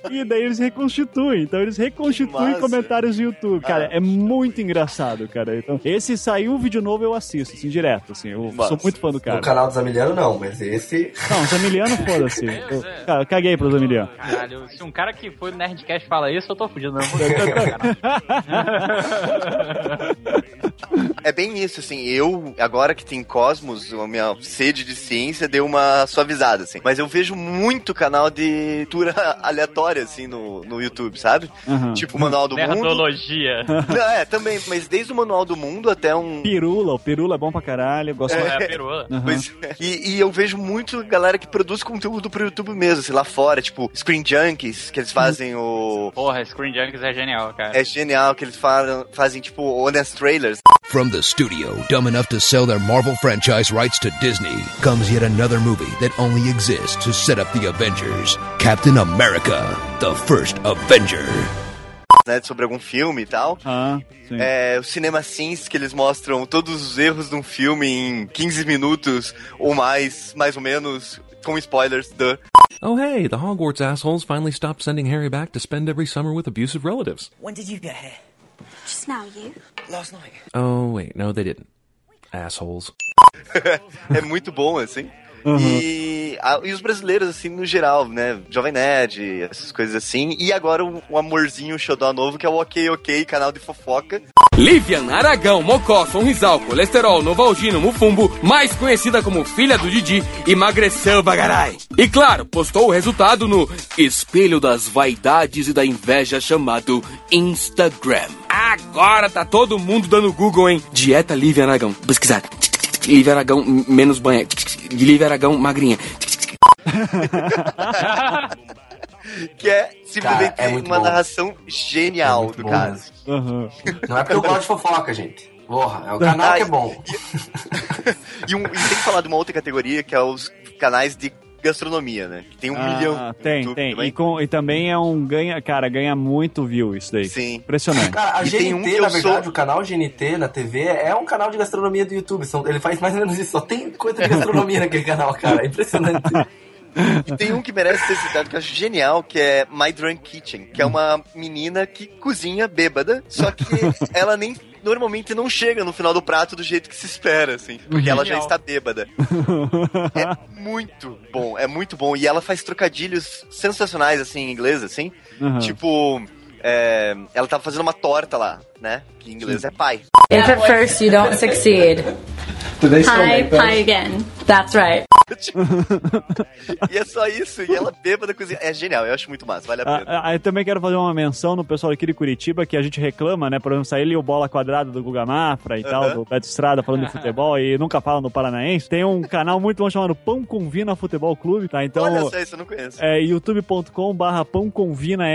e daí eles reconstituem. Então eles reconstituem comentários do YouTube. Cara, é muito engraçado, cara. Então, esse saiu um vídeo novo, eu assisto, assim, direto, assim. Eu Massa. sou muito fã do cara. No canal do Zamiliano, não, mas esse. Não, Zamiliano, foda-se. Eu, cara, eu caguei pro Zamiliano. Caralho, se um cara que foi no Nerdcast fala isso, eu tô fudido mesmo. É bem isso, assim, eu, agora que tem Cosmos, a minha sede de ciência deu uma suavizada, assim. Mas eu vejo muito canal de cultura aleatória, assim, no, no YouTube, sabe? Aham. Tipo o Manual do Mundo. Nerdologia. Não, é, também, mas desde o Manual do Mundo até um... Pirula, o Pirula é bom pra caralho. Eu gosto É, muito. a perua. Aham. Pois é. e, e eu vejo muito galera que produz conteúdo pro YouTube mesmo, assim, lá fora, tipo, Screen Junkies, que eles fazem o... Porra, Screen Junkies é genial, cara. É genial que eles fa- fazem, tipo, honest trailers. From the studio dumb enough to sell their Marvel franchise rights to Disney comes yet another movie that only exists to set up the Avengers. Captain America, the first Avenger. né, sobre algum filme e tal. Ah, sim. É, o Cinema Sins, que eles mostram todos os erros de um filme em 15 minutos ou mais, mais ou menos, com spoilers do... Oh, hey, the Hogwarts assholes finally stopped sending Harry back to spend every summer with abusive relatives. When did you get here? Just now, you? Last night. Oh, wait, no, they didn't. Assholes. é muito bom, assim. E, a- e os brasileiros, assim, no geral, né? Jovem Nerd, essas coisas assim. E agora o, o amorzinho, o xodó novo, que é o Ok Ok, canal de fofoca. Livian, Aragão, Mocó, Sonrisal, Colesterol, Novalgino, Mufumbo, mais conhecida como filha do Didi, emagreceu bagarai. E claro, postou o resultado no espelho das vaidades e da inveja chamado Instagram. Agora tá todo mundo dando Google, hein? Dieta Livian Aragão. Pesquisar. Livian Aragão menos banha. Livian Aragão magrinha. Que é simplesmente Cara, é uma bom. narração genial do bom caso. Não é porque eu gosto de fofoca, gente. Porra, é o canal que é bom. E, um, e tem que falar de uma outra categoria, que é os canais de gastronomia, né? Que tem um Ah, milhão. Tem, YouTube tem. também. E, com- e também é um ganha, cara, ganha muito view isso daí. Sim. Impressionante. Cara, a E tem GNT, um na verdade, sou- o canal GNT na TV é um canal de gastronomia do YouTube. São- ele faz mais ou menos isso. Só tem coisa de gastronomia naquele canal, cara. É impressionante. E tem um que merece ser citado que eu acho genial, que é My Drunk Kitchen, que é uma menina que cozinha bêbada, só que ela nem normalmente não chega no final do prato do jeito que se espera, assim, porque ela já está bêbada. É muito bom, é muito bom. E ela faz trocadilhos sensacionais, assim, em inglês, assim. Aham. Tipo, é, ela tava fazendo uma torta lá, né? Que em inglês é pai. If at first you don't succeed, hi, pie again. That's right. e é só isso, e ela bêbada cozinha. É genial, eu acho muito massa, vale a pena. Ah, ah, eu também quero fazer uma menção no pessoal aqui de Curitiba, que a gente reclama, né? Por exemplo, sair ali o bola quadrada do Guga Mafra e tal, Aham. do Beto Estrada falando de futebol e nunca falam do Paranaense. Tem um canal muito bom chamado Pão com Vina Futebol Clube, tá? Então. Olha só, isso eu não conheço. É youtube.com barra Pão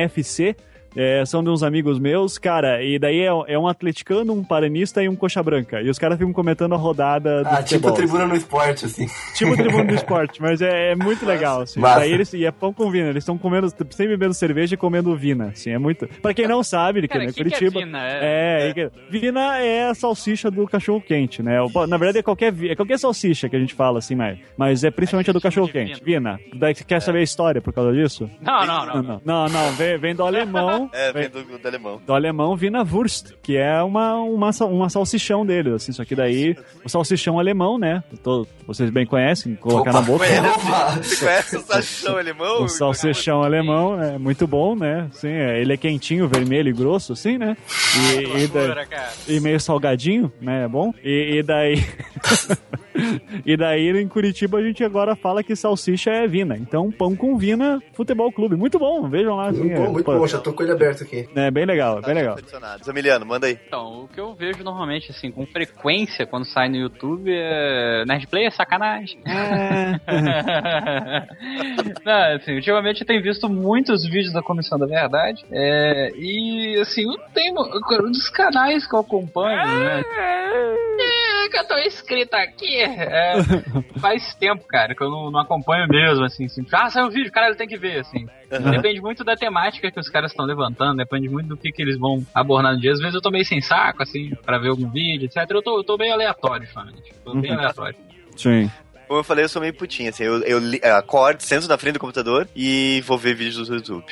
FC. É, são de uns amigos meus, cara, e daí é, é um atleticano, um paranista e um coxa branca. E os caras ficam comentando a rodada do Ah, tipo tribuna no esporte, assim. Tipo tribuna do esporte, mas é, é muito legal, assim. Massa. Daí eles, e é pão com vina, eles estão comendo, sempre bebendo cerveja e comendo vina, assim, é muito... Pra quem não sabe, que Cara, é que que é Curitiba... vina? É, e que- vina é a salsicha do cachorro-quente, né? Na verdade é qualquer, é qualquer salsicha que a gente fala, assim, mas, mas é principalmente a do cachorro-quente. Vina. Daí você quer saber a história por causa disso? Não, não, não. Não, não, não, vem, vem do alemão... É, vem- do, do alemão. do alemão Wiener Wurst, que é uma, uma, uma salsichão dele, assim, só que daí o salsichão alemão, né? to- vocês bem conhecem, colocar na boca. Você conhece o salsichão alemão? O salsichão alemão é muito bom, né? Sim, é, ele é quentinho, vermelho e grosso, assim, né? E, e, daí- e meio salgadinho, né? É bom. E, e daí. e daí em Curitiba a gente agora fala que salsicha é vina. Então, pão com vina, futebol clube. Muito bom, vejam lá. Assim, Muito bom, é, muito pô, bom. Já tô com ele aberto aqui. É bem legal, bem legal. Zamiliano, manda aí. Então, o que eu vejo normalmente, assim, com frequência quando sai no YouTube é. Nerdplay é sacanagem. Não, assim, ultimamente eu tenho visto muitos vídeos da Comissão da Verdade. É, e, assim, eu tenho. Um dos canais que eu acompanho, né? É, que eu tô inscrito aqui. É, faz tempo, cara, que eu não, não acompanho mesmo, assim. assim ah, saiu um vídeo, cara, tem que ver, assim. Uhum. Depende muito da temática que os caras estão levantando, depende muito do que, que eles vão abordar no dia. Às vezes eu tô meio sem saco, assim, pra ver algum vídeo, etc. Eu tô, eu tô meio aleatório, ultimamente. Tô bem Uhum. aleatório. Sim. Como eu falei, eu sou meio putinho, assim. Eu, eu li- acordo, sento na frente do computador e vou ver vídeos do YouTube.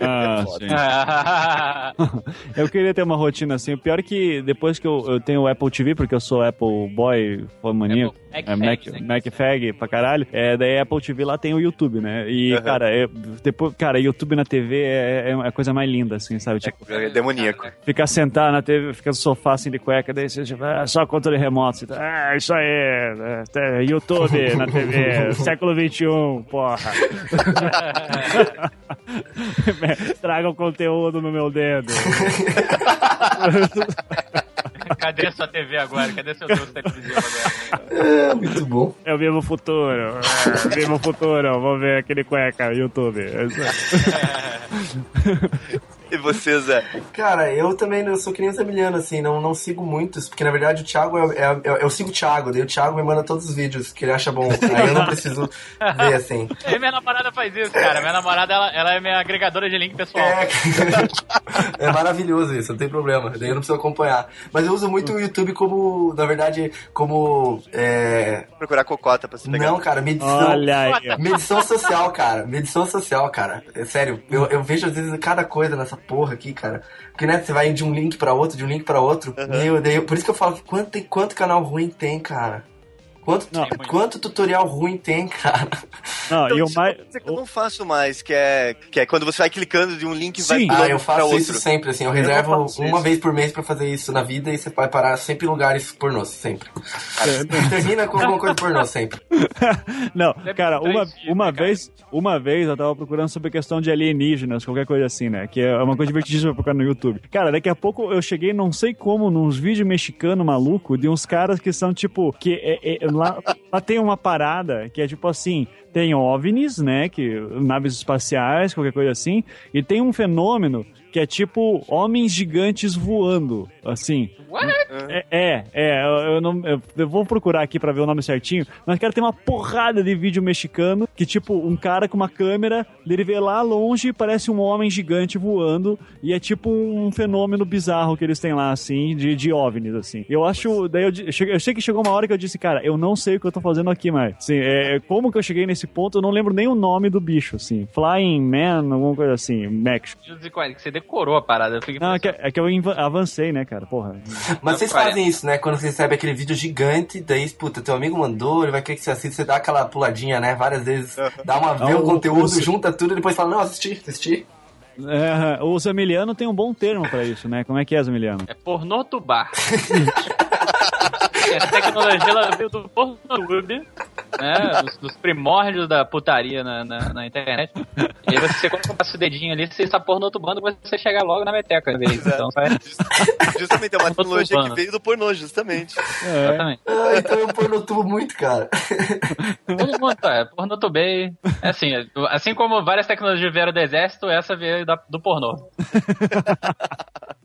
Ah, sim. eu queria ter uma rotina assim. O pior é que depois que eu, eu tenho o Apple TV, porque eu sou Apple Boy, fã maníaco, Mac é, Mac, né? Mac Fag pra caralho, é, daí Apple TV lá tem o YouTube, né? E, Aham. cara, é, depois, cara, YouTube na TV é, é a coisa mais linda, assim, sabe? Tipo, É demoníaco. ficar sentado na TV, ficar no sofá assim de cueca, daí você tipo, ah, só controle remoto. Tá, ah, isso aí, é, é, YouTube na TV, século XXI, porra. Traga o conteúdo no meu dedo. Cadê sua TV agora? Cadê seu doce televisivo agora? É, muito bom. Eu vivo o futuro. Eu vivo o futuro. Vou ver aquele cueca, YouTube. É. E você, Zé? Cara, eu também eu sou que nem o assim, não, não sigo muitos, porque na verdade o Thiago é, é- é- eu sigo o Thiago, daí o Thiago me manda todos os vídeos que ele acha bom. Aí eu não preciso ver assim. E minha namorada faz isso, cara. Minha namorada, ela, ela é minha agregadora de link pessoal. É maravilhoso isso, não tem problema. Daí eu não preciso acompanhar. Mas eu uso muito o YouTube como, na verdade, como. É... Procurar cocota pra se pegar. Não, cara, medição. Olha aí. Medição social, cara. Medição social, cara. É sério, eu, eu vejo às vezes cada coisa nessa porra aqui, cara. Porque, né, você vai de um link pra outro, de um link pra outro. Meu Deus, por isso que eu falo que quanto, tem, quanto canal ruim tem, cara. Quanto, quanto tutorial ruim tem, cara. Não, Então, e o mais. eu não faço mais, que é, que é quando você vai clicando de um link e vai Ah, eu faço outro. isso sempre, assim. Eu Eu reservo não uma isso. vez por mês pra fazer isso na vida e você vai parar sempre em lugares pornôs, sempre. Termina com alguma coisa pornô, sempre. Não, cara, uma, uma vez, uma vez eu tava procurando sobre questão de alienígenas, qualquer coisa assim, né? Que é uma coisa divertidíssima pra procurar no YouTube. Cara, daqui a pouco eu cheguei, não sei como, nos vídeos mexicanos maluco de uns caras que são tipo. que é- é- lá, lá tem uma parada que é tipo assim. Tem OVNIs, né? Que, naves espaciais, qualquer coisa assim. E tem um fenômeno que é tipo homens gigantes voando, assim. É, é, é, eu, eu não, eu, eu vou procurar aqui pra ver o nome certinho, mas cara, tem uma porrada de vídeo mexicano que, tipo, um cara com uma câmera, ele vê lá longe e parece um homem gigante voando, e é tipo um fenômeno bizarro que eles têm lá, assim, de, de OVNIs, assim. Eu acho, daí eu, cheguei- eu sei que chegou uma hora que eu disse, cara, eu não sei o que eu tô fazendo aqui mais. Assim, é, como que eu cheguei nesse ponto, eu não lembro nem o nome do bicho, assim. Flying Man, alguma coisa assim, Max. 240, que você decorou a parada. Não, é que, é que eu avancei, né, cara? Porra. Mas vocês fazem isso, né? Quando você recebe aquele vídeo gigante, daí, puta, teu amigo mandou, ele vai querer que você assista, você dá aquela puladinha, né? Várias vezes, dá uma, vê Ah, o conteúdo, o- junta tudo e depois fala, não, assisti, assisti. É, o Zamiliano tem um bom termo pra isso, né? Como é que é, Zamiliano? É pornô tubar. Essa tecnologia ela veio do Pornhub, né? Dos, dos primórdios da putaria na, na, na internet. E aí você, quando passa o dedinho ali, você está pornotubando, você chega logo na meteca. né? Então, vai... Justamente, é uma tecnologia que veio do pornô, justamente. Exatamente. Ah, então eu pornotubo muito, cara. Todo mundo, é, pornotubei. É assim, é, assim como várias tecnologias vieram do exército, essa veio da- do pornô.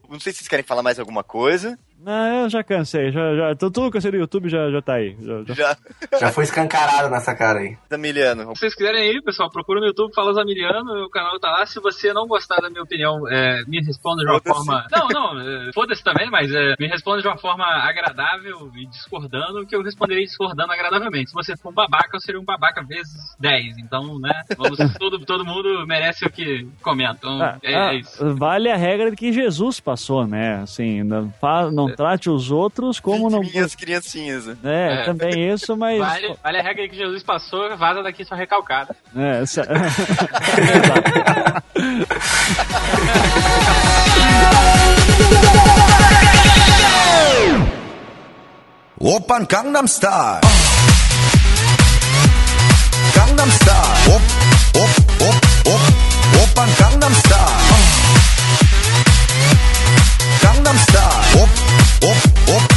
Não sei se vocês querem falar mais alguma coisa. Não, eu já cansei. Já, já, tô- tudo que eu sei do YouTube já, já tá aí. Já, já. Já. Já foi escancarado nessa cara aí. Zamiliano. Se vocês quiserem aí, pessoal, procura no YouTube Fala Zamiliano, o canal tá lá. Se você não gostar da minha opinião, é, me responda de uma forma. Não, não, é, foda-se também, mas é, me responda de uma forma agradável e discordando, que eu responderei discordando agradavelmente. Se você for um babaca, eu seria um babaca vezes 10. Então, né? Vamos, todo, todo mundo merece o que comenta. Então, Ah, é, ah, é isso. Vale a regra que Jesus passou, né? Assim, não, fa- não trate os outros como não. Minhas criancinhas. Né? É, é, também isso, mas. Vale, vale a regra que Jesus passou, vaza daqui só recalcada. É, essa... Open Gangnam Style. Gangnam Style. Op, op, op, op. Open Gangnam Style. Gangnam Style. op, op.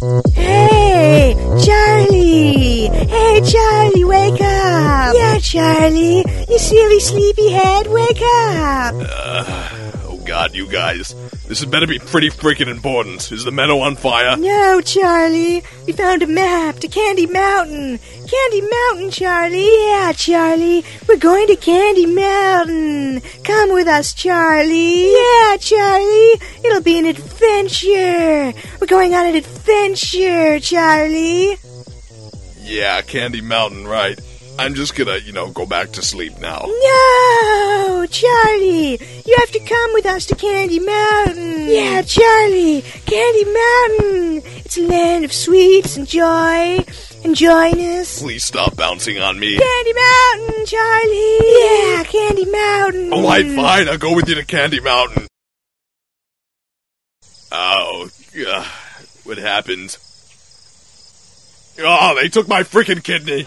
Hey, Charlie! Hey, Charlie, wake up! Yeah, Charlie, you silly sleepyhead, wake up! Oh god, you guys. This had better be pretty freaking important. Is the meadow on fire? No, Charlie, we found a map to Candy Mountain. Candy Mountain, Charlie. Yeah, Charlie, we're going to Candy Mountain. Come with us, Charlie. Yeah, Charlie, it'll be an adventure. We're going on an adventure, Charlie. Yeah, Candy Mountain, right. I'm just gonna, you know, go back to sleep now. No, Charlie, you have to come with us to Candy Mountain. Yeah, Charlie, Candy Mountain. It's a land of sweets and joy and joyness. Please stop bouncing on me. Candy Mountain, Charlie. Yeah, Candy Mountain. Alright, fine, I'll go with you to Candy Mountain. Oh, uh, what happened? Oh, they took my freaking kidney.